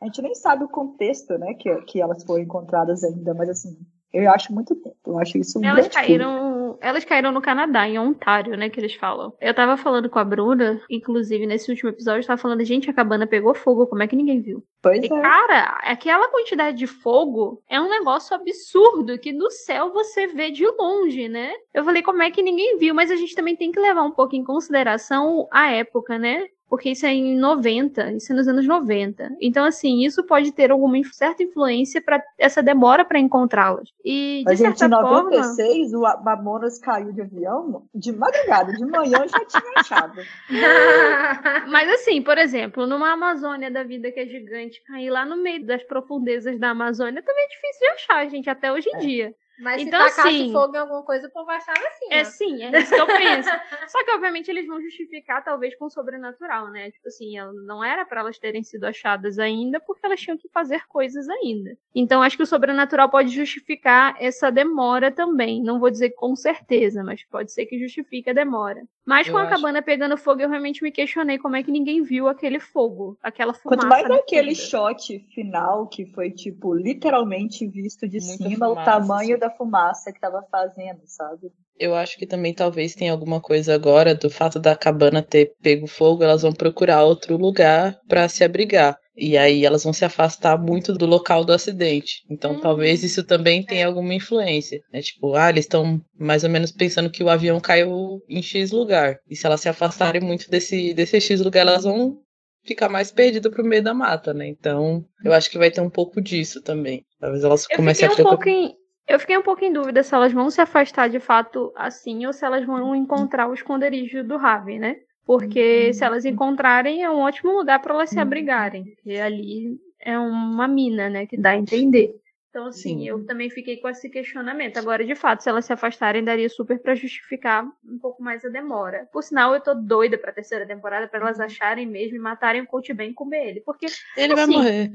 a gente nem sabe o contexto, né, que, que elas foram encontradas ainda, mas assim, eu acho muito tempo. Eu acho isso Elas caíram, elas caíram no Canadá, em Ontário, né, que eles falam. Eu tava falando com a Bruna, inclusive nesse último episódio, eu tava falando, gente, a cabana pegou fogo, como é que ninguém viu? Pois e, é. cara, aquela quantidade de fogo é um negócio absurdo que no céu você vê de longe, né? Eu falei, como é que ninguém viu? Mas a gente também tem que levar um pouco em consideração a época, né? Porque isso é em 90, isso é nos anos 90. Então, assim, isso pode ter alguma certa influência para essa demora para encontrá-las. E, de Mas, certa gente, em forma... 96, o Mamonas caiu de avião de madrugada, de manhã já tinha achado. [LAUGHS] Mas, assim, por exemplo, numa Amazônia da vida que é gigante, cair lá no meio das profundezas da Amazônia também é difícil de achar, gente, até hoje em é. dia. Mas então, se tacasse assim, fogo em alguma coisa, o povo achava assim. É sim, é isso que eu penso. [LAUGHS] Só que, obviamente, eles vão justificar, talvez, com o sobrenatural, né? Tipo assim, não era para elas terem sido achadas ainda, porque elas tinham que fazer coisas ainda. Então, acho que o sobrenatural pode justificar essa demora também. Não vou dizer com certeza, mas pode ser que justifique a demora. Mas Eu com a acho. cabana pegando fogo, eu realmente me questionei como é que ninguém viu aquele fogo, aquela fumaça. Quanto mais aquele shot final que foi, tipo, literalmente visto de Muita cima, fumaça, o tamanho assim. da fumaça que tava fazendo, sabe? Eu acho que também talvez tenha alguma coisa agora do fato da cabana ter pego fogo, elas vão procurar outro lugar para se abrigar. E aí elas vão se afastar muito do local do acidente. Então Hum. talvez isso também tenha alguma influência. Né? Tipo, ah, eles estão mais ou menos pensando que o avião caiu em X lugar. E se elas se afastarem muito desse, desse X lugar, elas vão ficar mais perdidas pro meio da mata, né? Então eu acho que vai ter um pouco disso também. Talvez elas Eu comecem a um preocupar. pouco em, eu fiquei um pouco em dúvida se elas vão se afastar de fato assim ou se elas vão encontrar o esconderijo do Ravi, né? Porque se elas encontrarem, é um ótimo lugar para elas se abrigarem. Porque ali é uma mina, né? Que dá a entender. Então, assim, Sim. eu também fiquei com esse questionamento. Agora, de fato, se elas se afastarem, daria super pra justificar um pouco mais a demora. Por sinal, eu tô doida pra terceira temporada pra elas acharem mesmo e matarem o Coach bem e comer ele. Porque Ele vai assim, morrer.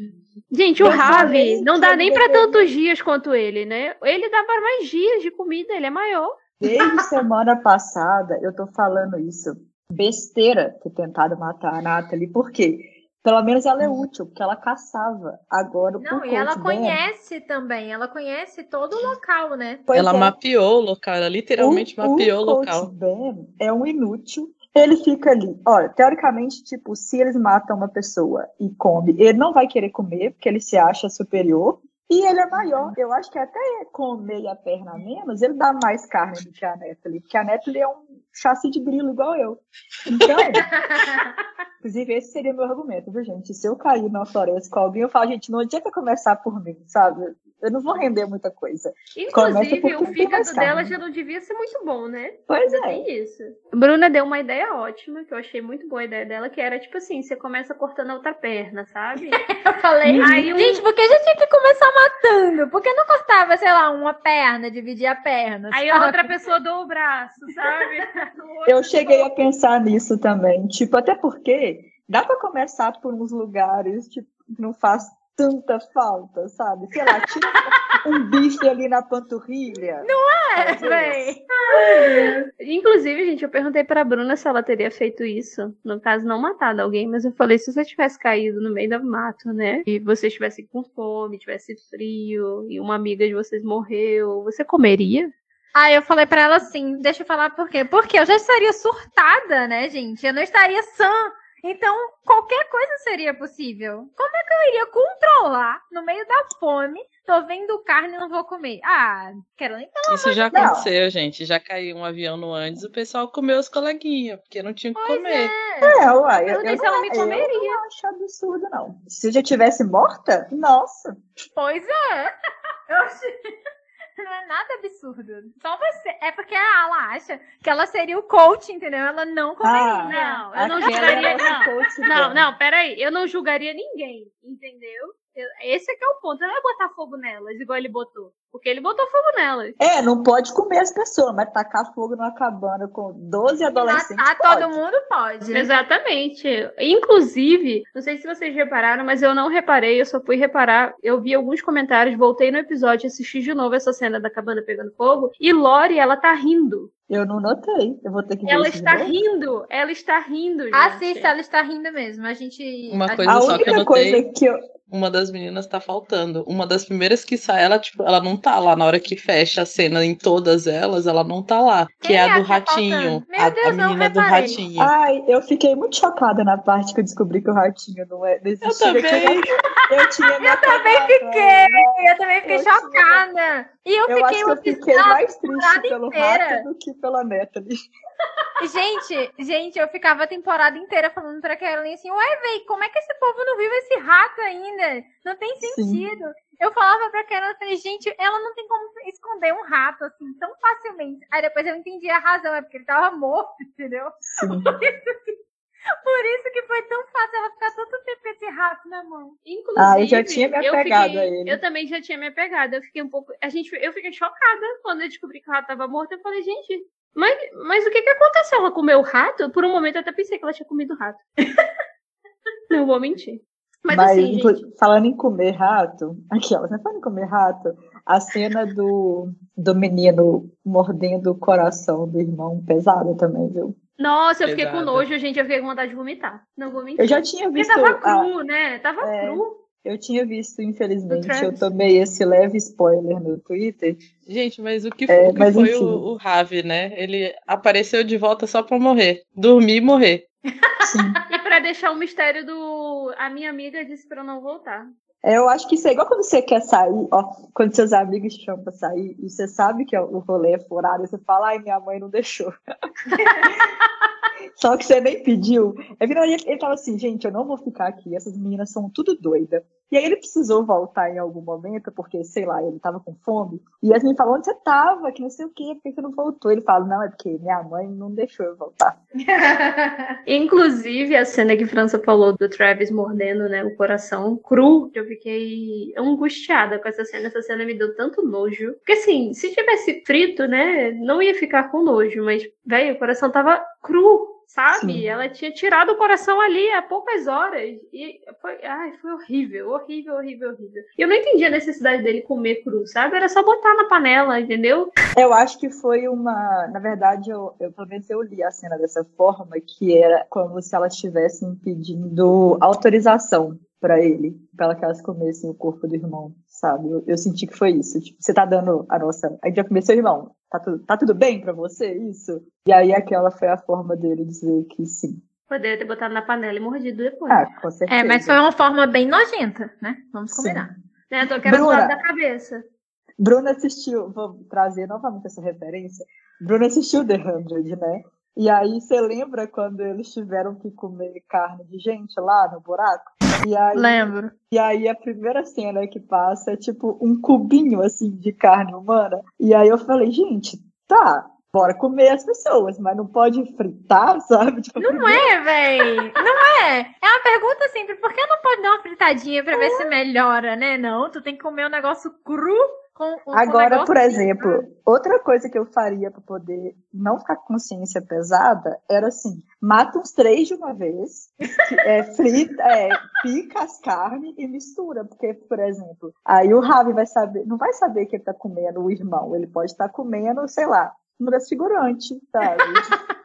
Gente, o Mas Ravi não dá nem pra deveria- tantos dias quanto ele, né? Ele dá para mais dias de comida, ele é maior. Desde [LAUGHS] semana passada eu tô falando isso. Besteira ter tentado matar a Natalie. Por quê? Pelo menos ela é útil, porque ela caçava. Agora, Não, o e ela conhece também, ela conhece todo o local, né? Pois ela é. mapeou o local, ela literalmente mapeou o, Coach local. Ben é um inútil. Ele fica ali. Olha, teoricamente, tipo, se eles matam uma pessoa e come, ele não vai querer comer, porque ele se acha superior. E ele é maior. Eu acho que até comer a perna menos, ele dá mais carne do que a Natalie. Porque a Natalie é um chassi de grilo igual eu. Então, [LAUGHS] inclusive, esse seria meu argumento, viu, gente? Se eu cair numa floresta com alguém, eu falo, gente, não adianta começar por mim, sabe? Eu não vou render muita coisa. Inclusive, o fígado dela já não devia ser muito bom, né? Pois Ainda é. tem isso. Bruna deu uma ideia ótima, que eu achei muito boa a ideia dela, que era tipo assim, você começa cortando a outra perna, sabe? [LAUGHS] Eu falei, Aí um- gente, por que já tinha que começar matando? Por que não cortava, sei lá, uma perna, dividir a perna? Aí a sabe? outra pessoa dou o braço, sabe? O Eu cheguei a pensar nisso também. Tipo, até porque dá pra começar por uns lugares tipo, que não faz tanta falta, sabe? Sei lá, tira um bife ali na panturrilha. É, talvez. véi. [LAUGHS] Inclusive, gente, eu perguntei pra Bruna se ela teria feito isso. No caso, não matado alguém, mas eu falei, se você tivesse caído no meio do mato, né? E você estivesse com fome, tivesse frio, e uma amiga de vocês morreu, você comeria? Aí eu falei pra ela assim, deixa eu falar por quê. Porque eu já estaria surtada, né, gente? Eu não estaria sã. Então, qualquer coisa seria possível. Como é que eu iria controlar no meio da fome? Tô vendo carne e não vou comer. Ah, quero nem Isso já Não. aconteceu, gente. Já caiu um avião no Andes, o pessoal comeu os coleguinhas, porque não tinha o que comer. É, uai, eu, eu se ela não, me eu comeria. não acho absurdo, não. Se eu já tivesse morta, nossa. Pois é. [LAUGHS] Eu achei... [LAUGHS] Não é nada absurdo. Só você. É porque ela acha que ela seria o coach, entendeu? Ela não comeria. Não, eu não aquela julgaria, é não. coach Não, não, peraí. Eu não julgaria ninguém, entendeu? Eu- esse é que é o ponto. Eu não ia botar fogo nelas, igual ele botou. Porque ele botou fogo nelas. É, não pode comer as pessoas, mas tacar fogo numa cabana com 12 adolescentes. Matar pode. todo mundo pode. Exatamente. Inclusive, não sei se vocês repararam, mas eu não reparei, eu só fui reparar. Eu vi alguns comentários, voltei no episódio, assisti de novo essa cena da cabana pegando fogo. E Lori, ela tá rindo. Eu não notei. Eu vou ter que ver Ela está novo. rindo. Ela está rindo, gente. Assista, ela está rindo mesmo. A gente. Uma a coisa A só que eu única notei- coisa que eu, Uma das meninas tá faltando. Uma das primeiras que sai, ela, tipo, ela não tá lá na hora que fecha a cena em todas elas, ela não tá lá. Que é é a do que tá ratinho. faltando? Meu a, a Deus, não menina do ratinho. Ai, eu fiquei muito chocada na parte que eu descobri que o ratinho não, é, não existia. também. tinha, eu tinha me Eu também a fiquei. Eu também fiquei Eu tinha- chocada. E eu, Eu fiquei acho que eu fiquei mais triste pelo inteira. rato do que pela Natalie. Gente, gente, eu ficava a temporada inteira falando pra Carolyn assim, ué, véi, como é que esse povo não viu esse rato ainda? Não tem Sim. sentido. Eu falava pra Carolyn, eu falei, gente, ela não tem como esconder um rato assim tão facilmente. Aí depois eu entendi a razão, é porque ele tava morto, entendeu? Sim. [LAUGHS] Por isso que foi tão fácil ela ficar tanto tempo com esse rato na mão. Inclusive, Ah, eu já tinha me apegado fiquei- a ele. Eu também já tinha me apegado. Eu fiquei um pouco. A gente, eu fiquei chocada quando eu descobri que o rato tava morto. Eu falei, gente, mas, mas o que que aconteceu? Ela comeu o rato? Por um momento eu até pensei que ela tinha comido o rato. [LAUGHS] Não vou mentir. Mas, Mas, assim, gente. falando em comer rato, aqui, ó, você falando em comer rato, a cena do, do menino mordendo o coração do irmão pesada também, viu? Nossa, eu fiquei Exato. com nojo, gente. Eu fiquei com vontade de vomitar. Não vou mentir. Eu já tinha Porque visto. tava a- cru, né? Tava É. cru. eu tinha visto, infelizmente, eu tomei esse leve spoiler no Twitter. Gente, mas o que, É, o que mas foi enfim. o, o Ravi, né? Ele apareceu de volta só pra morrer. Dormir e morrer. Sim. [LAUGHS] E pra deixar o mistério do. A minha amiga disse pra eu não voltar. É, eu acho que isso é igual quando você quer sair, ó, quando seus amigos te chamam pra sair e você sabe que o rolê é furado, e você fala, ai, minha mãe não deixou. [LAUGHS] Só que você nem pediu. Virou, ele, ele tava assim, gente, eu não vou ficar aqui, essas meninas são tudo doida. E aí ele precisou voltar em algum momento, porque, sei lá, ele tava com fome. E as meninas falaram, onde você tava? Que não sei o quê, por que você não voltou? Ele fala, não, é porque minha mãe não deixou eu voltar. [LAUGHS] Inclusive, a cena que França falou do Travis mordendo né, o coração cru, eu fiquei angustiada com essa cena. Essa cena me deu tanto nojo. Porque assim, se tivesse frito, né, não ia ficar com nojo. Mas, velho, o coração tava cru. Sabe? Sim. Ela tinha tirado o coração ali há poucas horas. E foi, ai, foi horrível, horrível, horrível, horrível. E eu não entendi a necessidade dele comer cru, sabe? Era só botar na panela, entendeu? Eu acho que foi uma. Na verdade, eu, eu pelo menos eu li a cena dessa forma, que era como se elas estivessem pedindo autorização pra ele, para que elas comessem o corpo do irmão, sabe? Eu, eu senti que foi isso. Tipo, você tá dando a nossa. A gente vai comer seu irmão. Tá tudo, tá tudo bem pra você, isso? E aí aquela foi a forma dele dizer que sim. Poderia ter botado na panela e mordido depois. Ah, com certeza. É, mas foi uma forma bem nojenta, né? Vamos Sim. combinar. Né? Tô querendo Bruna. da cabeça. Bruna assistiu, vou trazer novamente essa referência. Bruna assistiu The 100, né? E aí você lembra quando eles tiveram que comer carne de gente lá no buraco? E aí, Lembro. e aí a primeira cena que passa é tipo um cubinho assim de carne humana. E aí eu falei, gente, tá, bora comer as pessoas, mas não pode fritar, [LAUGHS] sabe? Tipo, Não primeiro- é, véi. Não é. É uma pergunta simples. Por que não pode dar uma fritadinha pra ver se melhora, né? Não, tu tem que comer um negócio cru com com Agora, por exemplo, outra coisa que eu faria para poder não ficar com consciência pesada era assim: mata uns três de uma vez, é, frita, é, pica as carnes e mistura. Porque, por exemplo, aí o Ravi vai saber, não vai saber que ele tá comendo o irmão, ele pode estar comendo, sei lá, uma das figurantes, sabe? [LAUGHS]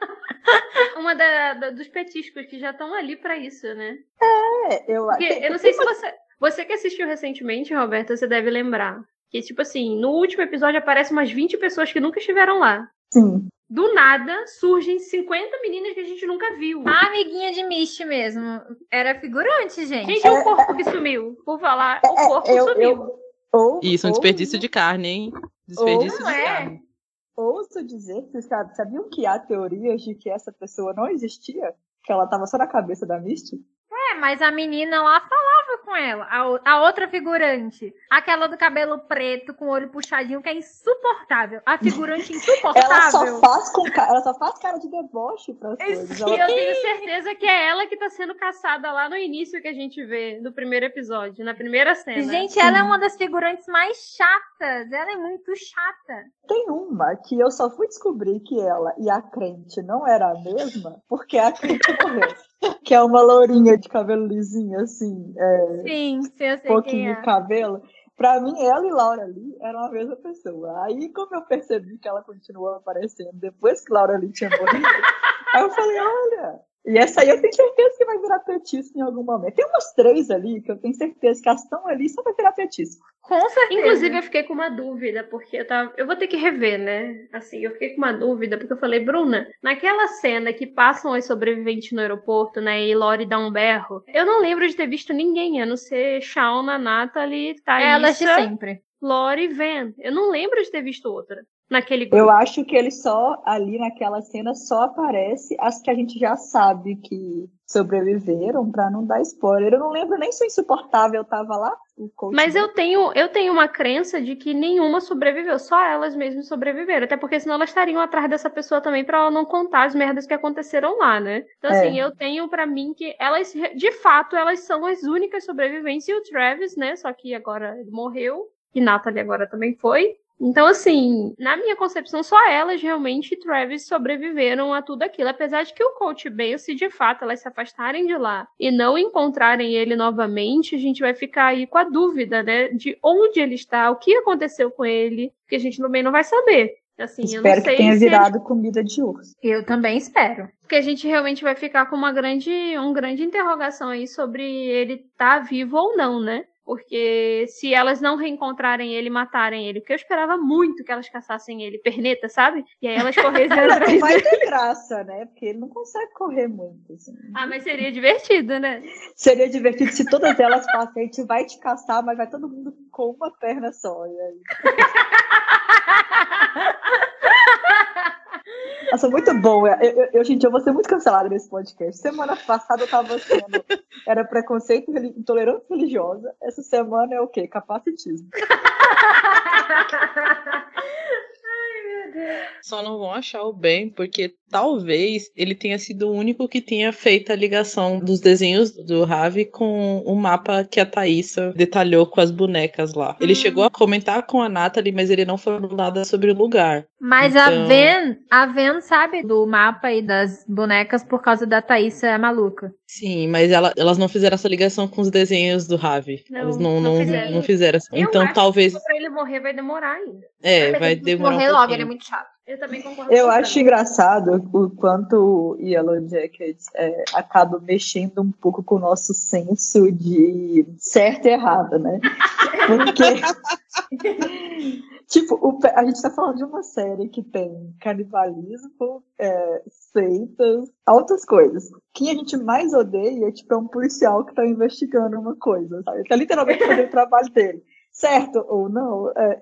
Uma da, da- dos petiscos que já estão ali pra isso, né? É, eu, tem- eu não sei se você. Você que assistiu recentemente, Roberta, você deve lembrar. Que, tipo assim, no último episódio aparecem umas 20 pessoas que nunca estiveram lá. Sim. Do nada surgem 50 meninas que a gente nunca viu. A amiguinha de Misty mesmo. Era figurante, gente. Gente, é o corpo que sumiu. Por falar, o corpo eu, sumiu. eu, ou, Isso, um ou- desperdício de carne, hein? Desperdício Ou de é. carne. Ouço dizer, vocês sabe- sabiam que há teorias de que essa pessoa não existia? Que ela tava só na cabeça da Misty? É, mas a menina lá falava com ela. A, a outra figurante. Aquela do cabelo preto com o olho puxadinho, que é insuportável. A figurante [LAUGHS] insuportável. Ela só faz com ca- ela só faz cara de deboche É coisas. E eu tenho certeza que é ela que tá sendo caçada lá no início que a gente vê, no primeiro episódio, na primeira cena. Gente, ela é uma das figurantes mais chatas. Ela é muito chata. Tem uma que eu só fui descobrir que ela e a crente não era a mesma porque a crente morreu. [LAUGHS] Que é uma lourinha de cabelo lisinho, assim, é, Sim, sim, eu sei pouquinho é. de cabelo. Pra mim, ela e Laura Lee eram a mesma pessoa. Aí, como eu percebi que ela continuou aparecendo depois que Laura Lee tinha morrido, [LAUGHS] aí eu falei, olha. E essa aí eu tenho certeza que vai virar petisco em algum momento. Tem umas três ali que eu tenho certeza que elas estão ali só pra virar petisco. Com certeza. Inclusive, eu fiquei com uma dúvida, porque eu tava. Eu vou ter que rever, né? Assim, eu fiquei com uma dúvida, porque eu falei, Bruna, naquela cena que passam as sobreviventes no aeroporto, né? E Lori dá um berro, eu não lembro de ter visto ninguém, a não ser Shauna, Natalie, Elas de Thaisa, sempre. Lori e Van. Eu não lembro de ter visto outra naquele grupo. Eu acho que ele só, ali naquela cena, só aparece as que a gente já sabe que sobreviveram, pra não dar spoiler. Eu não lembro nem se o insuportável tava lá. Mas eu tenho, eu tenho uma crença de que nenhuma sobreviveu, só elas mesmas sobreviveram. Até porque senão elas estariam atrás dessa pessoa também pra ela não contar as merdas que aconteceram lá, né? Então, É. assim, eu tenho pra mim que elas, de fato, elas são as únicas sobreviventes. E o Travis, né? Só que agora ele morreu. E Natalie agora também foi. Então, assim, na minha concepção, só elas realmente e Travis sobreviveram a tudo aquilo. Apesar de que o coach Ben, se de fato elas se afastarem de lá e não encontrarem ele novamente, a gente vai ficar aí com a dúvida, né? De onde ele está, o que aconteceu com ele, que a gente também não vai saber. Assim, espero eu não sei que tenha virado comida de urso. Eu também espero. Porque a gente realmente vai ficar com uma grande, um grande interrogação aí sobre ele estar tá vivo ou não, né? Porque se elas não reencontrarem ele, matarem ele, porque eu esperava muito que elas caçassem ele, perneta, sabe? E aí elas corressem [LAUGHS] atrás vai ter graça, né? Porque ele não consegue correr muito. Assim. Ah, mas seria divertido, né? Seria divertido se todas elas passem, a gente vai te caçar, mas vai todo mundo com uma perna só. E aí... [LAUGHS] Nossa, muito bom. Eu, eu, eu, eu vou ser muito cancelada nesse podcast. Semana passada eu tava sendo. Era preconceito, intolerância religiosa. Essa semana é o quê? Capacitismo. [LAUGHS] Só não vão achar o bem, porque talvez ele tenha sido o único que tenha feito a ligação dos desenhos do Ravi com o mapa que a Thaísa detalhou com as bonecas lá. Ele hum. chegou a comentar com a Natalie, mas ele não falou nada sobre o lugar. Mas então... a Ven, a Ven sabe do mapa e das bonecas por causa da Thaísa maluca. Sim, mas ela, elas não fizeram essa ligação com os desenhos do Ravi. Não, elas não, não, não fizeram. Não fizeram. Então talvez. Pra ele morrer vai demorar ainda. É, vai demorar. Morrer um logo, ele é muito chato. Eu também concordo. Eu acho engraçado o quanto o Yellow Jacket é, acaba mexendo um pouco com o nosso senso de certo e errado, né? Porque. [LAUGHS] tipo, o, a gente tá falando de uma série que tem canibalismo, é, seitas, altas coisas. Quem a gente mais odeia tipo, é um policial que tá investigando uma coisa, sabe? Tá literalmente fazendo o trabalho dele certo ou não. É.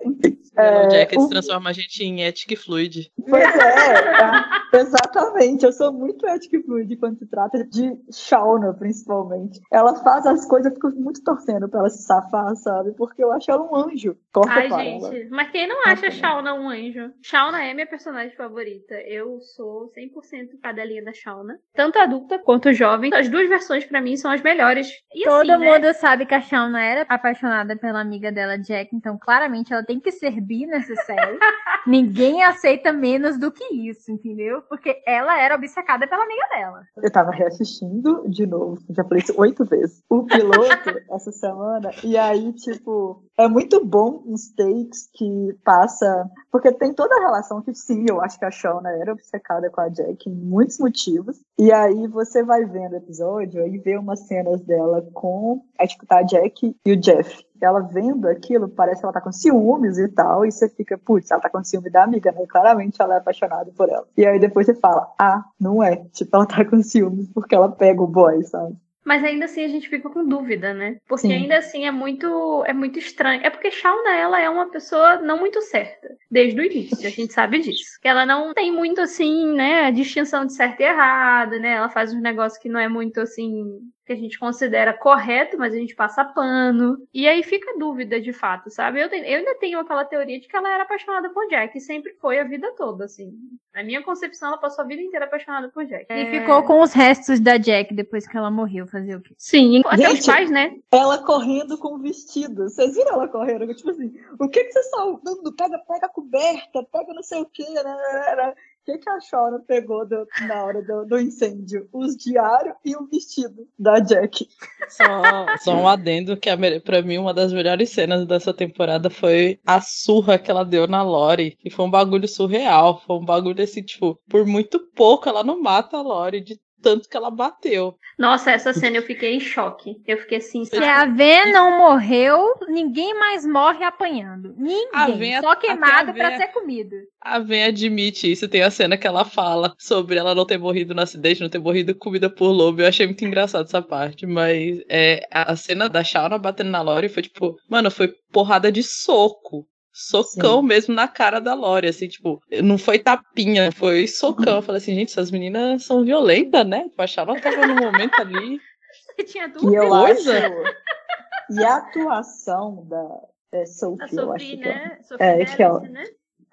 É, Jacket o... transforma a gente em ética e fluid. Pois é, é, exatamente. Eu sou muito ética e fluid quando se trata de Shauna, principalmente. Ela faz as coisas, eu fico muito torcendo pra ela se safar, sabe? Porque eu acho ela um anjo. Corta Ai, gente, ela. mas quem não acha Shauna um anjo? Shauna é minha personagem favorita. Eu sou 100% cadelinha da Shauna. Tanto adulta quanto jovem. As duas versões, para mim, são as melhores. E Todo assim, mundo né? sabe que a Shauna era apaixonada pela amiga dela dela, Jack, então claramente ela tem que servir nessa série. [LAUGHS] Ninguém aceita menos do que isso, entendeu? Porque ela era obcecada pela amiga dela. Eu tava reassistindo de novo, já falei isso oito vezes, o piloto [LAUGHS] essa semana, e aí, tipo, é muito bom os takes que passa, porque tem toda a relação que sim, eu acho que a Shauna era obcecada com a Jack em muitos motivos, e aí você vai vendo o episódio e vê umas cenas dela com, é, tipo, tá a Jack e o Jeff, ela vendo aquilo, parece que ela tá com ciúmes e tal, e você fica, putz, ela tá com ciúme da amiga, né? Claramente ela é apaixonada por ela. E aí depois você fala, ah, não é. Tipo, ela tá com ciúmes porque ela pega o boy, sabe? Mas ainda assim a gente fica com dúvida, né? Porque Sim. ainda assim é muito é muito estranho. É porque Shauna ela é uma pessoa não muito certa desde o início, a gente sabe disso. Que ela não tem muito assim, né, a distinção de certo e errado, né? Ela faz uns negócios que não é muito assim que a gente considera correto, mas a gente passa pano. E aí fica a dúvida de fato, sabe? Eu, tenho, eu ainda tenho aquela teoria de que ela era apaixonada por Jack, e sempre foi a vida toda, assim. Na minha concepção, ela passou a vida inteira apaixonada por Jack. E é... ficou com os restos da Jack depois que ela morreu, fazer o quê? Sim, até gente, os pais, né? Ela correndo com o vestido. Vocês viram ela correndo? Tipo assim, o que, que você está Pega, pega a coberta, pega não sei o quê. Né? Que, que a Shauna pegou do, na hora do, do, incêndio? Os diários e o vestido da Jack. Só, só um adendo que para mim uma das melhores cenas dessa temporada foi a surra que ela deu na Lori. E foi um bagulho surreal. Foi um bagulho assim, tipo, por muito pouco ela não mata a Lori de tanto que ela bateu. Nossa, essa cena eu fiquei em choque. Eu fiquei assim. Se a Ven não morreu, ninguém mais morre apanhando. Ninguém. Só queimado para ser comido. A Ven admite isso. Tem a cena que ela fala sobre ela não ter morrido no acidente, não ter morrido comida por lobo. Eu achei muito engraçado essa parte. Mas é, a cena da Shauna batendo na Lori foi tipo, mano, foi porrada de soco socão Sim. mesmo na cara da Lori, assim, tipo, não foi tapinha, foi socão. Eu falei assim, gente, essas meninas são violentas, né? Tipo, a Charlotte tava no momento ali. [LAUGHS] Tinha duas e eu acho. E a atuação da é, Sophie, a Sophie, eu acho né? que é, é que ela, né?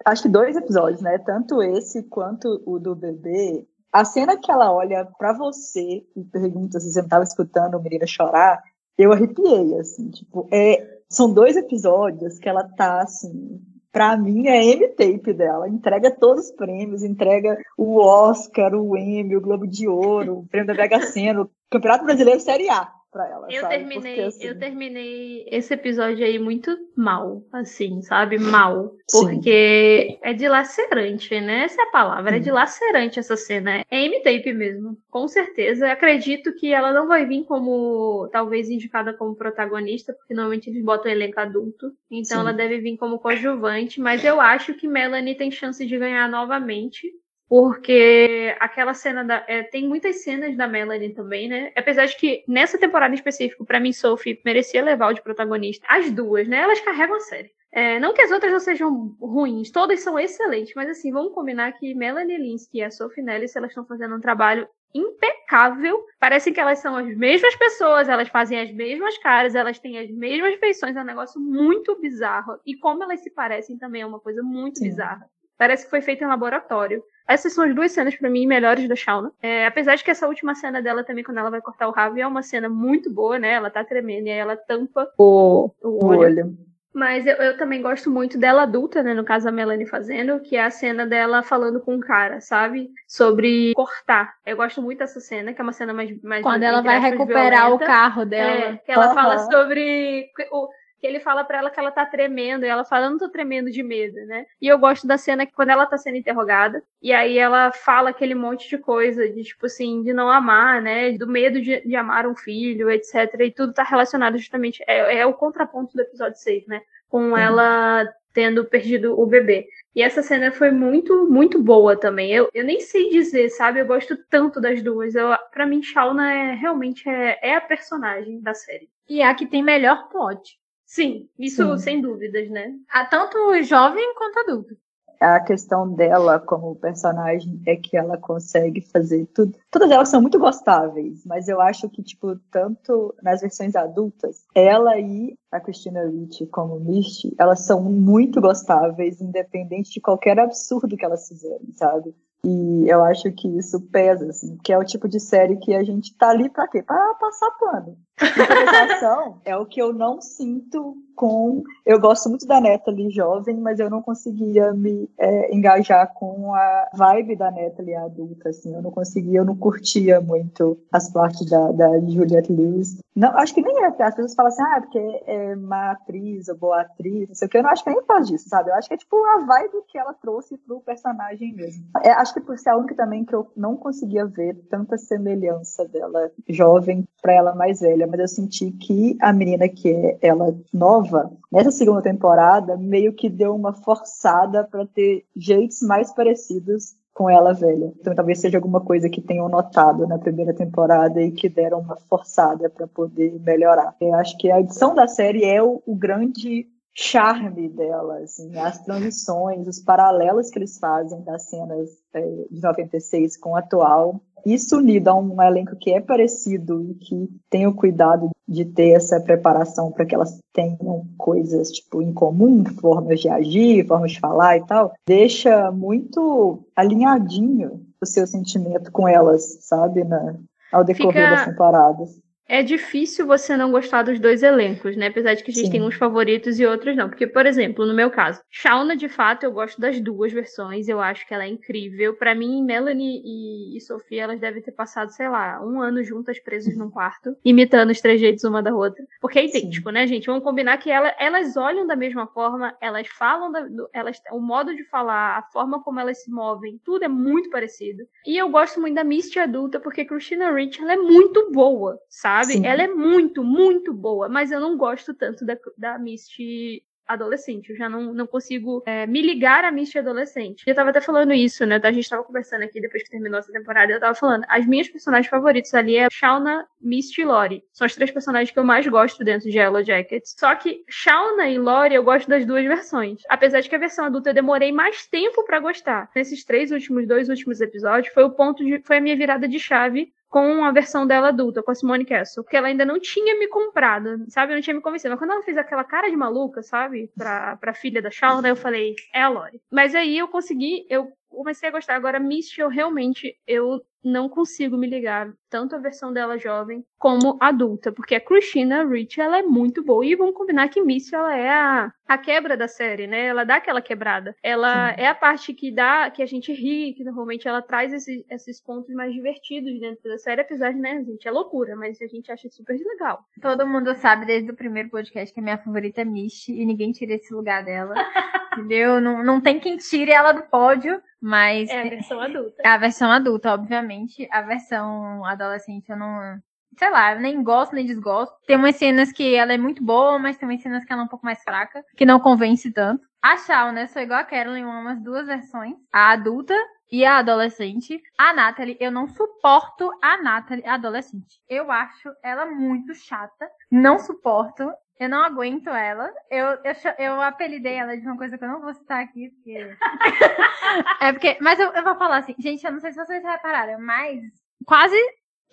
Acho que dois episódios, né? Tanto esse quanto o do bebê. A cena que ela olha para você e pergunta se você não tava escutando o menino chorar, eu arrepiei, assim, tipo, é, são dois episódios que ela tá assim. Pra mim, é M-tape dela. Entrega todos os prêmios, entrega o Oscar, o Emmy, o Globo de Ouro, o prêmio da Mega Sena, o Campeonato Brasileiro Série A. pra ela. Eu sabe? terminei, Porque, assim, eu terminei esse episódio aí muito mal, assim, sabe? Mal. Sim. Porque é dilacerante, né? Essa é a palavra, é Sim. dilacerante essa cena. É M-Tape mesmo, com certeza. Eu acredito que ela não vai vir como, talvez, indicada como protagonista, porque normalmente eles botam elenco adulto. Então Sim. ela deve vir como coadjuvante, mas eu acho que Melanie tem chance de ganhar novamente. Porque aquela cena da. é, tem muitas cenas da Melanie também, né? Apesar de que nessa temporada em específico, pra mim, Sophie merecia levar o de protagonista. As duas, né? Elas carregam a série. É, não que as outras não sejam ruins, todas são excelentes, mas assim, vamos combinar que Melanie Linsky e a Sophie Nellis, elas estão fazendo um trabalho impecável. Parece que elas são as mesmas pessoas, elas fazem as mesmas caras, elas têm as mesmas feições, é um negócio muito bizarro. E como elas se parecem também é uma coisa muito Sim. bizarra. Parece que foi feito em laboratório. Essas são as duas cenas, pra mim, melhores da Shauna. É, apesar de que essa última cena dela também, quando ela vai cortar o rabo, é uma cena muito boa, né? Ela tá tremendo e aí ela tampa o, o O olho. olho. Mas eu, eu também gosto muito dela adulta, né? No caso, a Melanie fazendo, que é a cena dela falando com o cara, sabe? Sobre cortar. Eu gosto muito dessa cena, que é uma cena mais. mais Quando ela vai recuperar o violenta. carro É, dela. que ela Aham. fala sobre. O, que ele fala pra ela que ela tá tremendo, e ela fala, eu não tô tremendo de medo, né? E eu gosto da cena que quando ela tá sendo interrogada, e aí ela fala aquele monte de coisa, de tipo assim, de não amar, né? Do medo de, de amar um filho, etc. E tudo tá relacionado justamente. É, é o contraponto do episódio 6, né? Com ela tendo perdido o bebê. E essa cena foi muito, muito boa também. Eu, eu nem sei dizer, sabe? Eu gosto tanto das duas. Eu, pra mim, Shauna é realmente é, é a personagem da série. E é a que tem melhor plot. Sim, isso Sim. sem dúvidas, né? A tanto jovem quanto adulto. A questão dela como personagem é que ela consegue fazer tudo. Todas elas são muito gostáveis, mas eu acho que, tipo, tanto nas versões adultas, ela e a Christina Ricci como Misty, elas são muito gostáveis, independente de qualquer absurdo que elas fizerem, sabe? E eu acho que isso pesa, assim, que é o tipo de série que a gente tá ali pra quê? Pra passar pano. Interpretação é o que eu não sinto com. Eu gosto muito da Natalie jovem, mas eu não conseguia me é, engajar com a vibe da Natalie adulta, assim. Eu não conseguia, eu não curtia muito as partes da, da Juliette Lewis. Não, acho que nem é, as pessoas falam assim, ah, porque é má atriz ou boa atriz, não sei o que. Eu não acho que nem faz disso, sabe? Eu acho que é tipo a vibe que ela trouxe pro personagem mesmo. É, acho que por ser a única também que eu não conseguia ver tanta semelhança dela jovem pra ela mais velha, mas eu senti que a menina que é ela nova, nessa segunda temporada, meio que deu uma forçada pra ter jeitos mais parecidos com ela velha. Então talvez seja alguma coisa que tenham notado na primeira temporada e que deram uma forçada para poder melhorar. Eu acho que a edição da série é o, o grande charme dela, assim, as transições, os paralelos que eles fazem das cenas é, de 96 com o atual. Isso unido a um elenco que é parecido e que tem o cuidado de ter essa preparação para que elas tenham coisas tipo em comum, formas de agir, formas de falar e tal, deixa muito alinhadinho o seu sentimento com elas, sabe, na, ao decorrer Fica- das temporadas. É difícil você não gostar dos dois elencos, né? Apesar de que a gente Sim. tem uns favoritos e outros não. Porque, por exemplo, no meu caso, Shauna, de fato, eu gosto das duas versões. Eu acho que ela é incrível. Pra mim, Melanie e, e Sofia, elas devem ter passado, sei lá, um ano juntas presas num quarto, [LAUGHS] imitando os trejeitos uma da outra. Porque é idêntico, né, gente? Vamos combinar que ela, elas olham da mesma forma, elas falam, da, do- elas, o modo de falar, a forma como elas se movem, tudo é muito parecido. E eu gosto muito da Misty adulta, porque Christina Ricci, ela é muito boa, sabe? Sim. Ela é muito, muito boa, mas eu não gosto tanto da, da Misty adolescente. Eu já não, não consigo é, me ligar a Misty adolescente. Eu tava até falando isso, né? A gente tava conversando aqui depois que terminou essa temporada. Eu tava falando, as minhas personagens favoritas ali é Shauna, Misty e Lori. São as três personagens que eu mais gosto dentro de Yellow Jackets. Só que Shauna e Lori eu gosto das duas versões. Apesar de que a versão adulta eu demorei mais tempo pra gostar. Nesses três últimos, dois últimos episódios, foi o ponto de. Foi a minha virada de chave com a versão dela adulta, com a Simone Castle. Porque ela ainda não tinha me comprado, sabe? Não tinha me convencido. Mas quando ela fez aquela cara de maluca, sabe? Pra, pra filha da Shauna, eu falei, é a Lori. Mas aí eu consegui, eu comecei a gostar. Agora, Misty, eu realmente eu não consigo me ligar tanto a versão dela jovem como adulta, porque a Christina Ricci, ela é muito boa. E vamos combinar que Misty, ela é a, a quebra da série, né? Ela dá aquela quebrada. Ela Sim. é a parte que dá, que a gente ri, que normalmente ela traz esses, esses pontos mais divertidos dentro da série, apesar de, né, gente, é loucura, mas a gente acha super legal. Todo mundo sabe desde o primeiro podcast que a minha favorita é Misty e ninguém tira esse lugar dela. [LAUGHS] entendeu? Não, não tem quem tire ela do pódio, mas. É a versão adulta. É a versão adulta, obviamente. A versão adolescente eu não. Sei lá, eu nem gosto nem desgosto. Tem umas cenas que ela é muito boa, mas tem umas cenas que ela é um pouco mais fraca, que não convence tanto. A Shaw, né? Sou igual a Carolyn, eu amo as duas versões. A adulta e a adolescente. A Natalie, eu não suporto a Natalie adolescente. Eu acho ela muito chata. Não suporto. Eu não aguento ela. Eu, eu, eu apelidei ela de uma coisa que eu não vou citar aqui, porque. [LAUGHS] é porque. Mas eu, eu vou falar assim, gente, eu não sei se vocês repararam, mas quase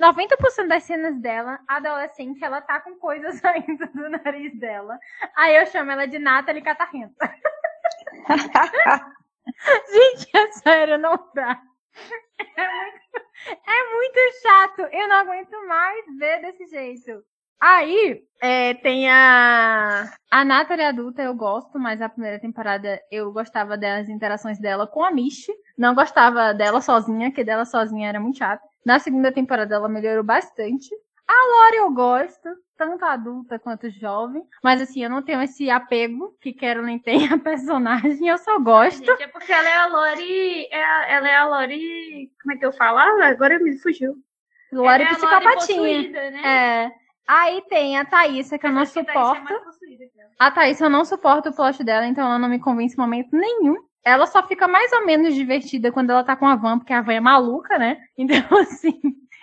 90% das cenas dela, adolescente, ela tá com coisas [LAUGHS] saindo do nariz dela. Aí eu chamo ela de Natalie Catarrenta. [LAUGHS] gente, é sério, não dá. É muito, é muito chato. Eu não aguento mais ver desse jeito. Aí, é, tem a. A Natalie adulta eu gosto, mas a primeira temporada eu gostava das interações dela com a Mish. Não gostava dela sozinha, que dela sozinha era muito chata. Na segunda temporada ela melhorou bastante. A Lori eu gosto, tanto adulta quanto jovem. Mas assim, eu não tenho esse apego que Carolyn tem a personagem, eu só gosto. Gente, é porque ela é a Lori. É ela é a Lori. Como é que eu falo? Ah, agora me fugiu. Lori é psicopatinha. Né? É. Aí tem a Thaísa, que eu não suporto. A Thaísa, eu não suporto o plot dela, então ela não me convence em momento nenhum. Ela só fica mais ou menos divertida quando ela tá com a Van, porque a Van é maluca, né? [LAUGHS] Então, assim,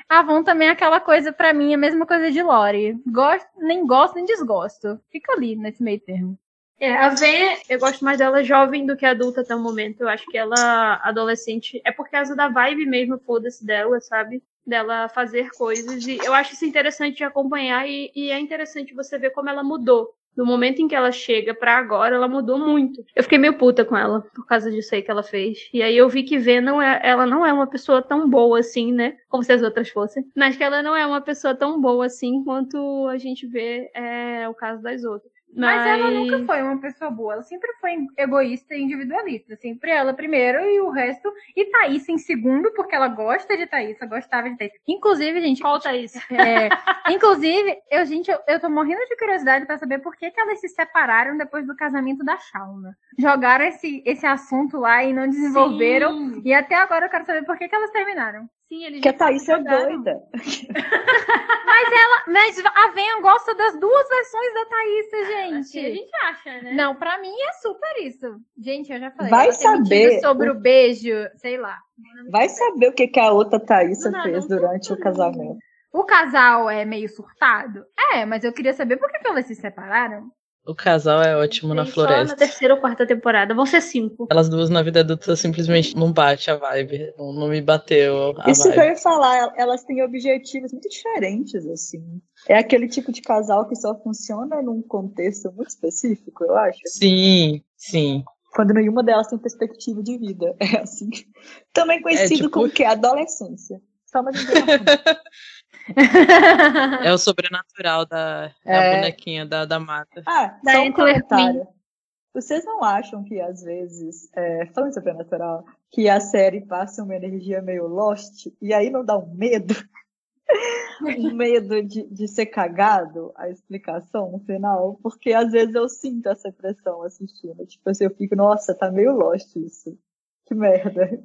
a Van também é aquela coisa, para mim, a mesma coisa de Lori. Gosto, nem gosto, nem desgosto. Fica ali nesse meio termo. É, a Ven, eu gosto mais dela jovem do que adulta até o momento. Eu acho que ela, adolescente, é por causa da vibe mesmo, foda-se dela, sabe? Dela fazer coisas. E eu acho isso interessante de acompanhar e, e, é interessante você ver como ela mudou. Do momento em que ela chega para agora, ela mudou muito. Eu fiquei meio puta com ela por causa disso aí que ela fez. E aí eu vi que Vê não é, ela não é uma pessoa tão boa assim, né? Como se as outras fossem. Mas que ela não é uma pessoa tão boa assim quanto a gente vê é, o caso das outras. Mas... Mas... ela nunca foi uma pessoa boa. Ela sempre foi egoísta e individualista. Sempre ela primeiro e o resto. E Thaís em segundo, porque ela gosta de Thaís, gostava de Thaís. Inclusive, gente. Qual Thaís? É, inclusive, eu, gente, eu, eu tô morrendo de curiosidade para saber por que, que elas se separaram depois do casamento da Shauna. Jogaram esse, esse assunto lá e não desenvolveram. Sim. E até agora eu quero saber por que, que elas terminaram. Sim, eles que a Thaís é doida. [LAUGHS] mas ela, mas a Ven gosta das duas versões da Thaís, gente. Assim a gente acha, né? Não, pra mim é super isso. Gente, eu já falei. Vai saber sobre o... o beijo, sei lá. Vai saber o que, que a outra Thaís fez durante o casamento. O casal é meio surtado? É, mas eu queria saber por que, que elas se separaram. O casal é ótimo na floresta. Só na terceira ou quarta temporada. Vão ser cinco. Elas duas na vida adulta simplesmente não bate a vibe. Não, não me bateu. A Isso vibe. que eu ia falar. Elas têm objetivos muito diferentes, assim. É aquele tipo de casal que só funciona num contexto muito específico, eu acho. Sim, sim. Quando nenhuma delas tem perspectiva de vida. [LAUGHS] É assim. Também conhecido é, tipo... como que? Adolescência. Só uma [LAUGHS] [LAUGHS] é o sobrenatural da é. bonequinha da, da mata. Ah, da só um comentário. Vocês não acham que, às vezes, é, falando sobrenatural, que a série passa uma energia meio lost e aí não dá um medo? [LAUGHS] um medo de, de ser cagado a explicação no final? Porque às vezes eu sinto essa pressão assistindo. Tipo assim, eu fico, nossa, tá meio lost isso. Que merda.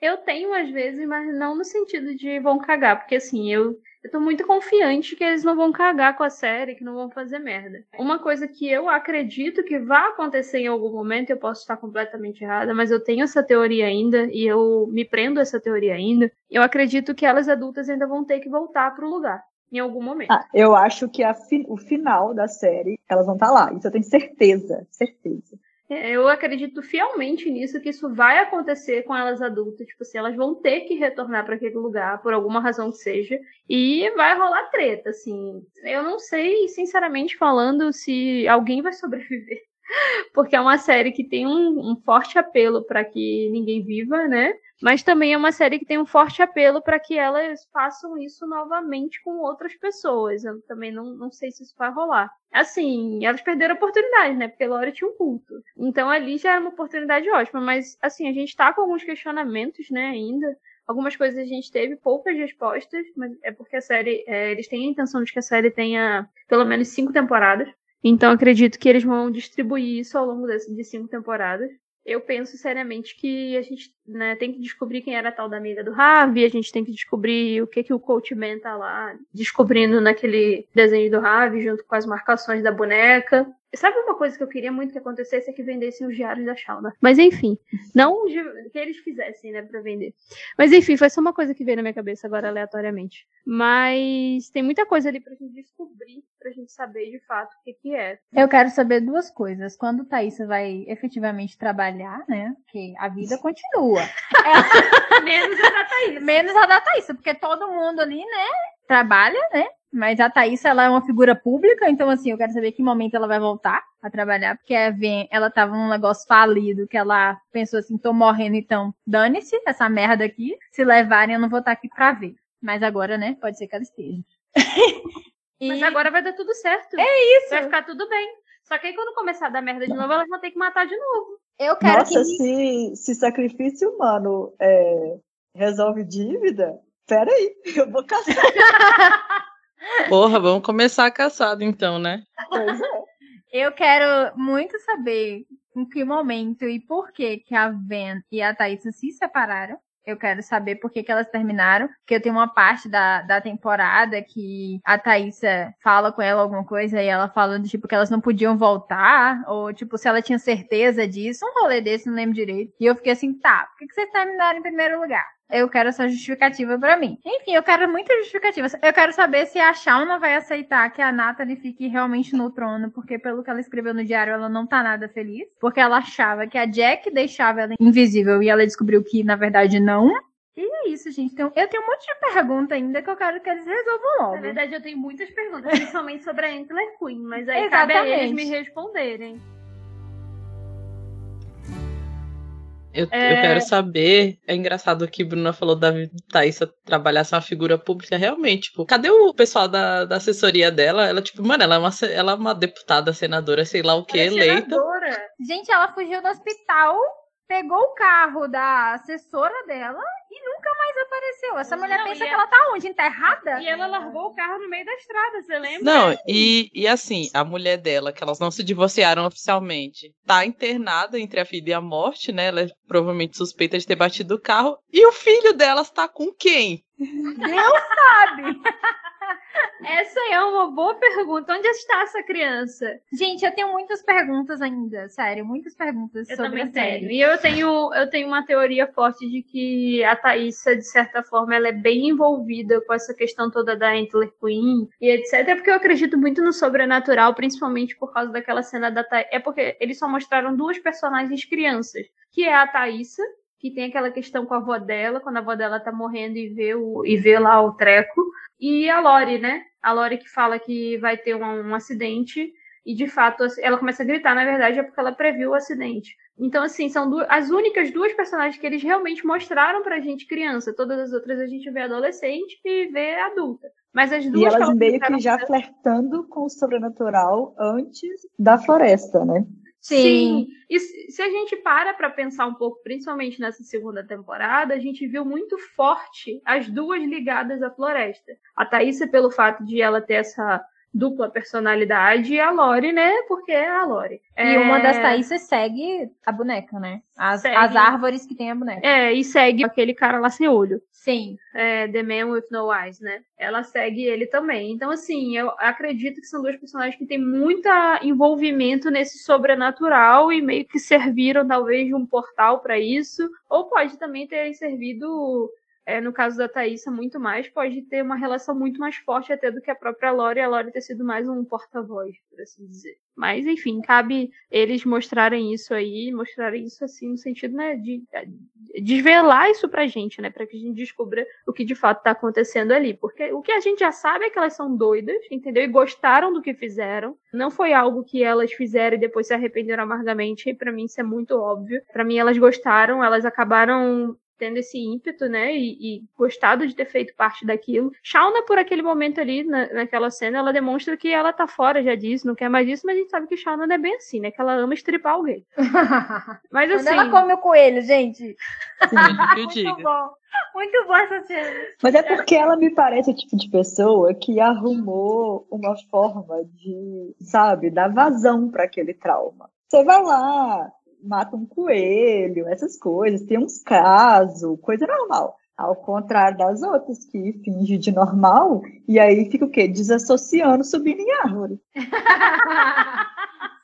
Eu tenho às vezes, mas não no sentido de vão cagar, porque assim, eu eu tô muito confiante que eles não vão cagar com a série, que não vão fazer merda. Uma coisa que eu acredito que vai acontecer em algum momento, eu posso estar completamente errada, mas eu tenho essa teoria ainda e eu me prendo a essa teoria ainda. Eu acredito que elas adultas ainda vão ter que voltar pro lugar em algum momento. Ah, eu acho que fi o final da série, elas vão estar lá. Isso eu tenho certeza, certeza. É, eu acredito fielmente nisso, que isso vai acontecer com elas adultas. Tipo assim, elas vão ter que retornar para aquele lugar, por alguma razão que seja, e vai rolar treta, assim. Eu não sei, sinceramente falando, se alguém vai sobreviver [LAUGHS] porque é uma série que tem um, um forte apelo para que ninguém viva, né? Mas também é uma série que tem um forte apelo para que elas façam isso novamente com outras pessoas. Eu também não, não sei se isso vai rolar. Assim, elas perderam a oportunidade, né? Porque a Lore tinha um culto. Então ali já é uma oportunidade ótima. Mas, assim, a gente tá com alguns questionamentos, né, ainda. Algumas coisas a gente teve poucas respostas, mas é porque a série. É, eles têm a intenção de que a série tenha pelo menos cinco temporadas. Então acredito que eles vão distribuir isso ao longo de cinco temporadas eu penso seriamente que a gente né, tem que descobrir quem era a tal da amiga do Ravi, a gente tem que descobrir o que, que o Coach Man tá lá descobrindo naquele desenho do Ravi, junto com as marcações da boneca. Sabe uma coisa que eu queria muito que acontecesse é que vendessem os diários da Shauna. Mas enfim, não que eles fizessem, né, pra vender. Mas enfim, foi só uma coisa que veio na minha cabeça agora aleatoriamente. Mas tem muita coisa ali pra gente descobrir, pra gente saber de fato o que que é. Eu quero saber duas coisas. Quando Thaís vai efetivamente trabalhar, né, que a vida continua. É... [LAUGHS] Menos a da Thaís. Menos a da Thaís, porque todo mundo ali, né, trabalha, né, mas a Thaís, ela é uma figura pública, então, assim, eu quero saber que momento ela vai voltar a trabalhar, porque ela tava num negócio falido, que ela pensou assim, tô morrendo, então dane-se essa merda aqui. Se levarem, eu não vou estar aqui pra ver. Mas agora, né, pode ser que ela esteja. [LAUGHS] e... Mas agora vai dar tudo certo. É isso. Vai ficar tudo bem. Só que aí quando começar a dar merda de novo, elas vão ter que matar de novo. Eu quero Nossa, que... se, se sacrifício humano é, resolve dívida, peraí, [LAUGHS] eu vou caçar. Porra, vamos começar a caçada então, né? Pois é. Eu quero muito saber em que momento e por que que a Ven e a Thaisa se separaram. Eu quero saber por que, que elas terminaram. Porque eu tenho uma parte da, da temporada que a Thaisa fala com ela alguma coisa e ela fala do tipo que elas não podiam voltar. Ou tipo, se ela tinha certeza disso. Um rolê desse, não lembro direito. E eu fiquei assim, tá, por que, que vocês terminaram em primeiro lugar? Eu quero essa justificativa para mim. Enfim, eu quero muitas justificativas. Eu quero saber se a Shauna vai aceitar que a Natalie fique realmente no trono, porque pelo que ela escreveu no diário, ela não tá nada feliz. Porque ela achava que a Jack deixava ela invisível e ela descobriu que, na verdade, não. E é isso, gente. Então, eu tenho um monte de pergunta ainda que eu quero que eles resolvam logo. Na verdade, eu tenho muitas perguntas, principalmente sobre a Antler Queen, mas aí Exatamente. cabe a eles me responderem. Eu, é... eu, quero saber. É engraçado que Bruna falou da Thaís trabalhar ser uma figura pública. Realmente, tipo, cadê o pessoal da, da assessoria dela? Ela, tipo, mano, ela é uma, ela é uma deputada, senadora, sei lá o que, é eleita. Senadora. Gente, ela fugiu do hospital, pegou o carro da assessora dela e nunca mais apareceu. Essa mulher não, pensa que ela... ela tá onde? Enterrada? E ela largou o carro no meio da estrada, você lembra? Não, e, e assim, a mulher dela, que elas não se divorciaram oficialmente, tá internada entre a vida e a morte, né? Ela é provavelmente suspeita de ter batido o carro. E o filho delas tá com quem? Deus sabe! [LAUGHS] Essa é uma boa pergunta. Onde está essa criança? Gente, eu tenho muitas perguntas ainda, sério, muitas perguntas eu sobre a série. Tenho. E eu tenho, eu tenho uma teoria forte de que a Thaísa, de certa forma, ela é bem envolvida com essa questão toda da Antler Queen e etc. Porque eu acredito muito no sobrenatural, principalmente por causa daquela cena da Thaísa. É porque eles só mostraram duas personagens crianças, que é a Thaísa, que tem aquela questão com a avó dela, quando a avó dela tá morrendo e vê, o, e vê lá o treco. E a Lori, né? A Lori que fala que vai ter um, um acidente e de fato ela começa a gritar, na verdade é porque ela previu o acidente. Então, assim, são duas, as únicas duas personagens que eles realmente mostraram pra gente criança. Todas as outras a gente vê adolescente e vê adulta. Mas as duas. E elas meio que já flertando com o sobrenatural antes da floresta, né? Sim. Sim. E se a gente para para pensar um pouco, principalmente nessa segunda temporada, a gente viu muito forte as duas ligadas à floresta. A Thaísa, pelo fato de ela ter essa dupla personalidade e a Lori, né? Porque é a Lori. E é... uma das Thaísas segue a boneca, né? As, segue... as árvores que tem a boneca. É, e segue aquele cara lá sem olho. Sim. É, The Man with No Eyes, né? Ela segue ele também. Então, assim, eu acredito que são dois personagens que têm muito envolvimento nesse sobrenatural e meio que serviram, talvez, de um portal para isso. Ou pode também ter servido é, no caso da Thaísa, muito mais, pode ter uma relação muito mais forte até do que a própria Lore, a Lore ter sido mais um porta-voz, por assim dizer. Mas, enfim, cabe eles mostrarem isso aí, mostrarem isso assim, no sentido, né, de, de desvelar isso pra gente, né, pra que a gente descubra o que de fato tá acontecendo ali. Porque o que a gente já sabe é que elas são doidas, entendeu? E gostaram do que fizeram. Não foi algo que elas fizeram e depois se arrependeram amargamente, e pra mim isso é muito óbvio. Para mim elas gostaram, elas acabaram tendo esse ímpeto, né, e, e, gostado de ter feito parte daquilo. Shauna, por aquele momento ali, na, naquela cena, ela demonstra que ela tá fora já disso, não quer mais disso, mas a gente sabe que Shauna não é bem assim, né, que ela ama estripar alguém. [LAUGHS] mas assim... Quando ela come o coelho, gente. [LAUGHS] Muito bom. Muito bom essa cena. Mas é porque ela me parece o tipo de pessoa que arrumou uma forma de, sabe, dar vazão para aquele trauma. Você vai lá, mata um coelho, essas coisas, tem uns casos, coisa normal. Ao contrário das outras, que finge de normal, e aí fica o quê? Desassociando, subindo em árvore. [LAUGHS]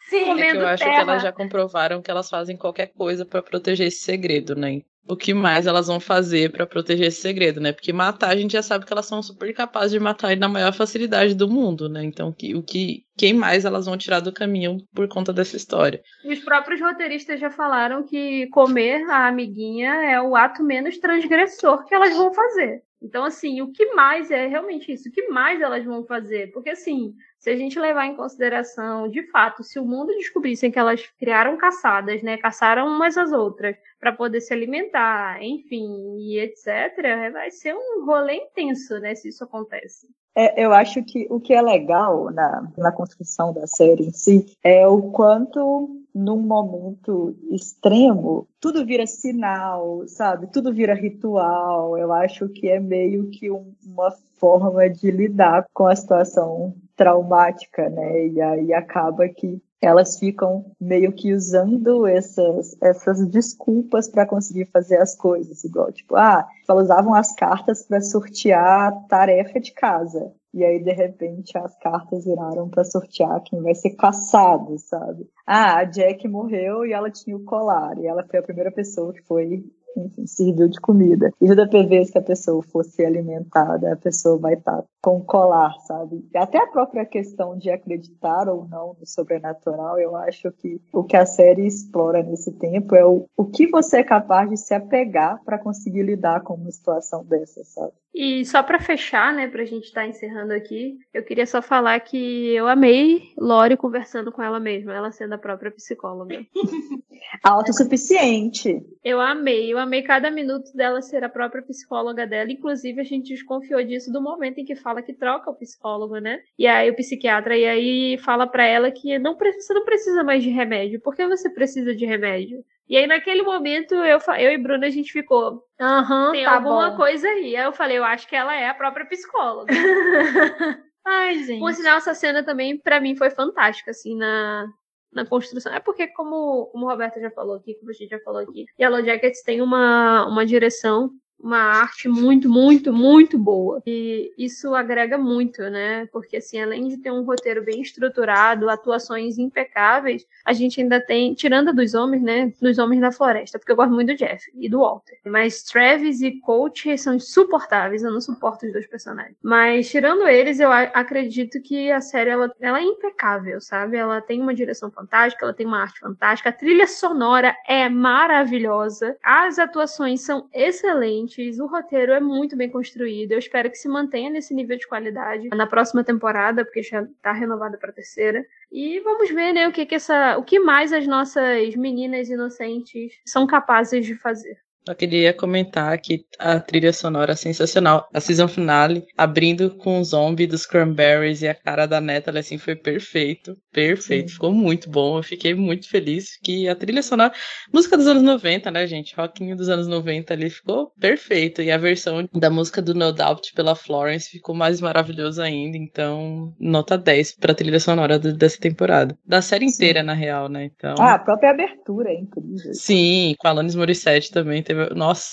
Sim, é que eu acho terra. que elas já comprovaram que elas fazem qualquer coisa para proteger esse segredo, né? O que mais elas vão fazer para proteger esse segredo, né? Porque matar a gente já sabe que elas são super capazes de matar na maior facilidade do mundo, né? Então, que, o que quem mais elas vão tirar do caminho por conta dessa história? E os próprios roteiristas já falaram que comer a amiguinha é o ato menos transgressor que elas vão fazer. Então, assim, o que mais é realmente isso? O que mais elas vão fazer? Porque, assim, se a gente levar em consideração, de fato, se o mundo descobrisse que elas criaram caçadas, né, caçaram umas às outras para poder se alimentar, enfim, e etc, vai ser um rolê intenso, né, se isso acontece. É, eu acho que o que é legal na, na construção da série em si é o quanto num momento extremo, tudo vira sinal, sabe? Tudo vira ritual. Eu acho que é meio que um, uma forma de lidar com a situação traumática, né? E aí acaba que elas ficam meio que usando essas, essas desculpas para conseguir fazer as coisas, igual tipo, ah, elas usavam as cartas para sortear tarefa de casa. E aí, de repente, as cartas viraram para sortear quem vai ser caçado, sabe? Ah, a Jack morreu e ela tinha o colar. E ela foi a primeira pessoa que foi enfim, serviu de comida. E toda vez que a pessoa fosse alimentada, a pessoa vai estar com colar, sabe? Até a própria questão de acreditar ou não no sobrenatural, eu acho que o que a série explora nesse tempo é o, o que você é capaz de se apegar para conseguir lidar com uma situação dessa, sabe? E só para fechar, né, pra gente estar tá encerrando aqui, eu queria só falar que eu amei Lori conversando com ela mesma, ela sendo a própria psicóloga. [LAUGHS] Autossuficiente. Eu amei, eu amei cada minuto dela ser a própria psicóloga dela. Inclusive, a gente desconfiou disso do momento em que fala que troca o psicólogo, né? E aí o psiquiatra, e aí fala para ela que não precisa, você não precisa mais de remédio. Por que você precisa de remédio? E aí, naquele momento, eu, eu e Bruna, a gente ficou. Aham, tem tá alguma bom. coisa aí. Aí eu falei, eu acho que ela é a própria psicóloga. [LAUGHS] Ai, gente. Por sinal, essa cena também, para mim, foi fantástica, assim, na, na construção. É porque, como, como o Roberto já falou aqui, como a gente já falou aqui, Yellow Jackets tem uma, uma direção uma arte muito, muito, muito boa. E isso agrega muito, né? Porque, assim, além de ter um roteiro bem estruturado, atuações impecáveis, a gente ainda tem, tirando a dos homens, né? Dos homens da floresta, porque eu gosto muito do Jeff e do Walter. Mas Travis e Coach são insuportáveis, eu não suporto os dois personagens. Mas, tirando eles, eu acredito que a série, ela, ela é impecável, sabe? Ela tem uma direção fantástica, ela tem uma arte fantástica, a trilha sonora é maravilhosa, as atuações são excelentes, o roteiro é muito bem construído. Eu espero que se mantenha nesse nível de qualidade na próxima temporada, porque já está renovada para terceira. E vamos ver, né, o que, que essa, o que mais as nossas meninas inocentes são capazes de fazer. Eu queria comentar que a trilha sonora é sensacional. A season finale, abrindo com o zombie dos Cranberries e a cara da Natalie, assim, foi perfeito. Perfeito. Sim. Ficou muito bom. Eu fiquei muito feliz que a trilha sonora. Música dos anos 90, né, gente? Rockinho dos anos 90 ali ficou perfeito. E a versão da música do No Doubt pela Florence ficou mais maravilhosa ainda. Então, nota 10 pra trilha sonora dessa temporada. Da série inteira, Sim. na real, né? Então... Ah, a própria abertura é incrível. Sim, com a Alanis Morissette também teve teve. Nossa,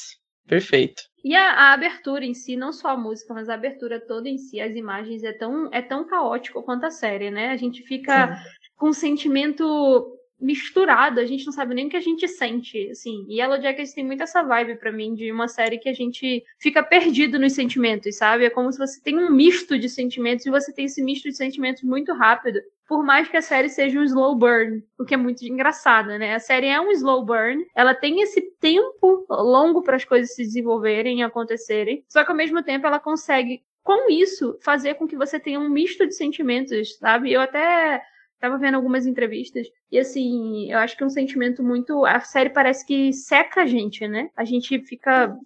perfeito. E a, a, abertura em si, não só a música, mas a abertura toda em si, as imagens, é tão, é tão caótico quanto a série, né? A gente fica Sim. com um sentimento misturado, a gente não sabe nem o que a gente sente, assim. E Yellow Jackets tem muito essa vibe para mim de uma série que a gente fica perdido nos sentimentos, sabe? É como se você tem um misto de sentimentos e você tem esse misto de sentimentos muito rápido. Por mais que a série seja um slow burn, o que é muito engraçado, né? A série é um slow burn, ela tem esse tempo longo para as coisas se desenvolverem e acontecerem, só que ao mesmo tempo ela consegue com isso, fazer com que você tenha um misto de sentimentos, sabe? Eu até tava vendo algumas entrevistas e assim, eu acho que é um sentimento muito. A série parece que seca a gente, né? A gente fica,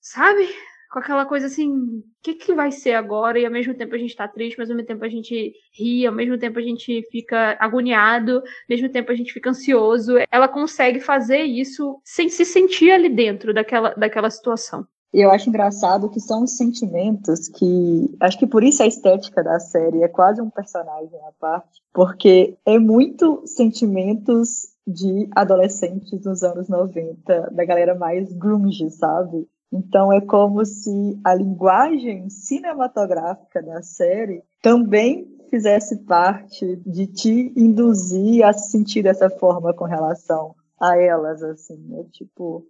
sabe? Com aquela coisa assim, o que, que vai ser agora? E ao mesmo tempo a gente tá triste, mas ao mesmo tempo a gente ri, ao mesmo tempo a gente fica agoniado, ao mesmo tempo a gente fica ansioso. Ela consegue fazer isso sem se sentir ali dentro daquela, daquela situação. E eu acho engraçado que são os sentimentos que. Acho que por isso a estética da série é quase um personagem à parte, porque é muito sentimentos de adolescentes dos anos 90, da galera mais grunge, sabe? Então é como se a linguagem cinematográfica da série também fizesse parte de te induzir a se sentir dessa forma com relação a elas, assim, é tipo,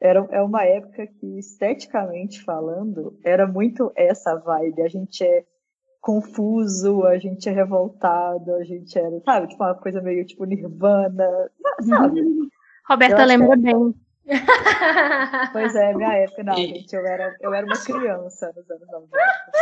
era, é uma época que, esteticamente falando, era muito essa vibe. A gente é confuso, a gente é revoltado, a gente era, sabe, tipo uma coisa meio tipo Nirvana, sabe? Roberta lembra bem. [LAUGHS] Pois é, minha época, não, gente, eu era, eu era uma criança nos anos 90.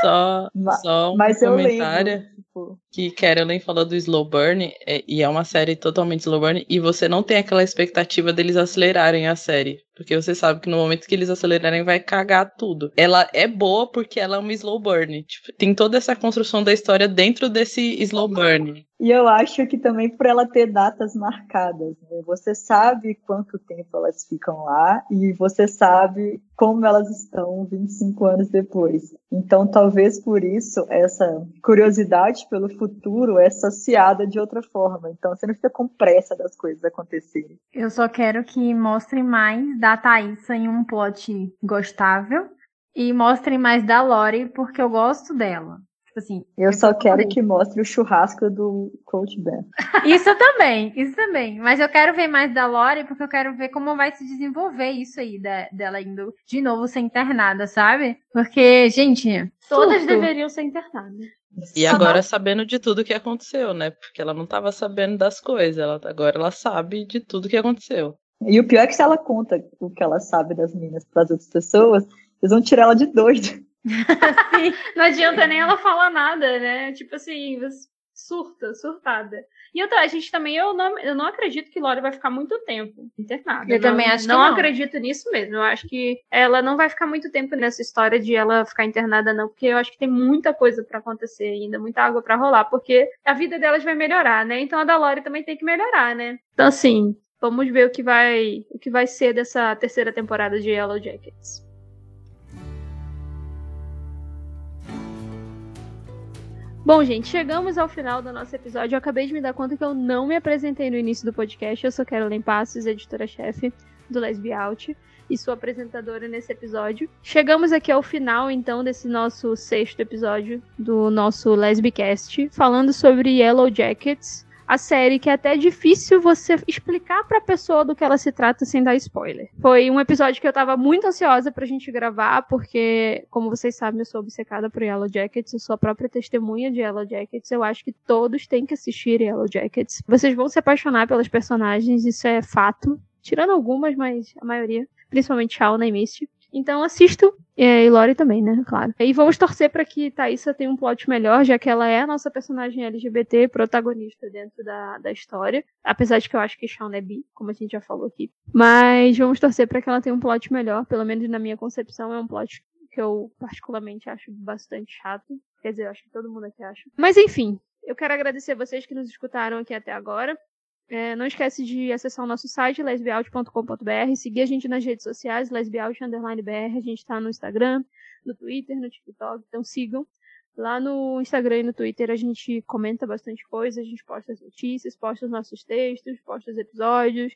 Só, só um Mas comentário lembro, tipo... que Carolyn falou do Slow Burn, é, e é uma série totalmente slow burn, e você não tem aquela expectativa deles acelerarem a série. Porque você sabe que no momento que eles acelerarem vai cagar tudo. Ela é boa porque ela é uma slow burn. Tipo, tem toda essa construção da história dentro desse slow burn. E eu acho que também por ela ter datas marcadas, né? Você sabe quanto tempo elas ficam lá e você sabe como elas estão 25 anos depois. Então, talvez por isso essa curiosidade pelo futuro é saciada de outra forma. Então, você não fica com pressa das coisas acontecerem. Eu só quero que mostrem mais da Thaísa em um plot gostável e mostrem mais da Lori porque eu gosto dela. Tipo assim. Eu só quero que mostre o churrasco do Coach Ben. [LAUGHS] Isso também, isso também. Mas eu quero ver mais da Lori porque eu quero ver como vai se desenvolver isso aí da, dela indo de novo ser internada, sabe? Porque, gente. Todas surto. deveriam ser internadas. E agora sabendo de tudo que aconteceu, né? Porque ela não estava sabendo das coisas. Ela, agora ela sabe de tudo que aconteceu. E o pior é que se ela conta o que ela sabe das meninas para as outras pessoas, eles vão tirar ela de doida. [LAUGHS] não adianta nem ela falar nada, né? Tipo assim, surta, surtada. E outra, a gente também, eu não, eu não acredito que Lori vai ficar muito tempo internada. Eu não, também acho não que não. acredito nisso mesmo. Eu acho que ela não vai ficar muito tempo nessa história de ela ficar internada, não, porque eu acho que tem muita coisa para acontecer ainda, muita água para rolar, porque a vida delas vai melhorar, né? Então a da Lori também tem que melhorar, né? Então, assim, vamos ver o que vai, o que vai ser dessa terceira temporada de Yellow Jackets. Bom, gente, chegamos ao final do nosso episódio. Eu acabei de me dar conta que eu não me apresentei no início do podcast. Eu sou Carolyn Passos, editora-chefe do Lesbi Out e sou apresentadora nesse episódio. Chegamos aqui ao final, então, desse nosso sexto episódio do nosso Lesbicast, falando sobre Yellow Jackets, a série que é até difícil você explicar pra pessoa do que ela se trata sem dar spoiler. Foi um episódio que eu tava muito ansiosa pra gente gravar, porque, como vocês sabem, eu sou obcecada por Yellow Jackets, eu sou a própria testemunha de Yellow Jackets, eu acho que todos têm que assistir Yellow Jackets. Vocês vão se apaixonar pelas personagens, isso é fato. Tirando algumas, mas a maioria. Principalmente Shauna e Misty. Então assisto. E Lori também, né? Claro. E vamos torcer para que Thaisa tenha um plot melhor, já que ela é a nossa personagem LGBT protagonista dentro da, da história. Apesar de que eu acho que Shawn é bi, como a gente já falou aqui. Mas vamos torcer para que ela tenha um plot melhor. Pelo menos na minha concepção, é um plot que eu particularmente acho bastante chato. Quer dizer, eu acho que todo mundo aqui acha. Mas enfim, eu quero agradecer vocês que nos escutaram aqui até agora. É, não esquece de acessar o nosso site, lesbiaut.com.br, seguir a gente nas redes sociais, lesbiaut_br, a gente está no Instagram, no Twitter, no TikTok, então sigam. Lá no Instagram e no Twitter a gente comenta bastante coisa, a gente posta as notícias, posta os nossos textos, posta os episódios,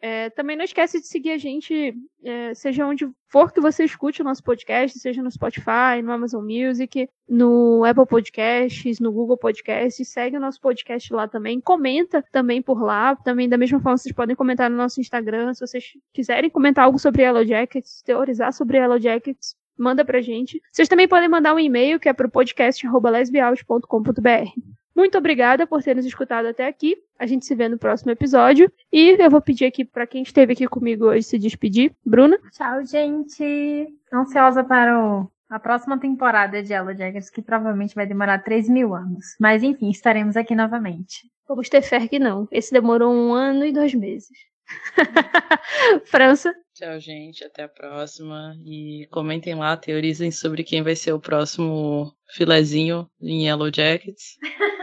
É, também não esquece de seguir a gente, é, seja onde for que você escute o nosso podcast, seja no Spotify, no Amazon Music, no Apple Podcasts, no Google Podcasts. Segue o nosso podcast lá também. Comenta também por lá. Também, da mesma forma, vocês podem comentar no nosso Instagram. Se vocês quiserem comentar algo sobre Yellow Jackets, teorizar sobre Yellow Jackets, manda pra gente. Vocês também podem mandar um e-mail que é pro podcast.lesbiaus.com.br. Muito obrigada por ter nos escutado até aqui. A gente se vê no próximo episódio. E eu vou pedir aqui para quem esteve aqui comigo hoje se despedir. Bruna? Tchau, gente. Ansiosa para o, a próxima temporada de Yellow Jackets, que provavelmente vai demorar 3 mil anos. Mas enfim, estaremos aqui novamente. Vamos ter fé que não. Esse demorou um ano e dois meses. [LAUGHS] França? Tchau, gente. Até a próxima. E comentem lá, teorizem sobre quem vai ser o próximo filezinho em Yellow Jackets. [LAUGHS]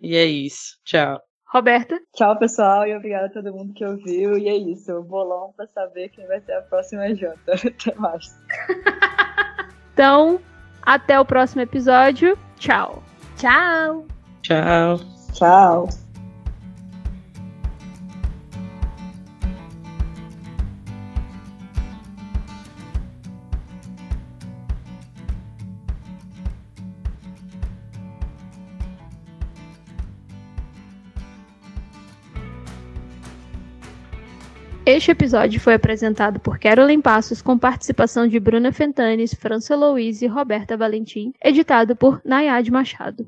e é isso. Tchau. Roberta? Tchau, pessoal, e obrigada a todo mundo que ouviu. E é isso, bolão pra saber quem vai ser a próxima janta. [LAUGHS] Até mais. [LAUGHS] então, até o próximo episódio. Tchau. Tchau. Tchau. Tchau. Este episódio foi apresentado por Carolyn Passos com participação de Bruna Fentanes, França Louise e Roberta Valentim, editado por Nayad Machado.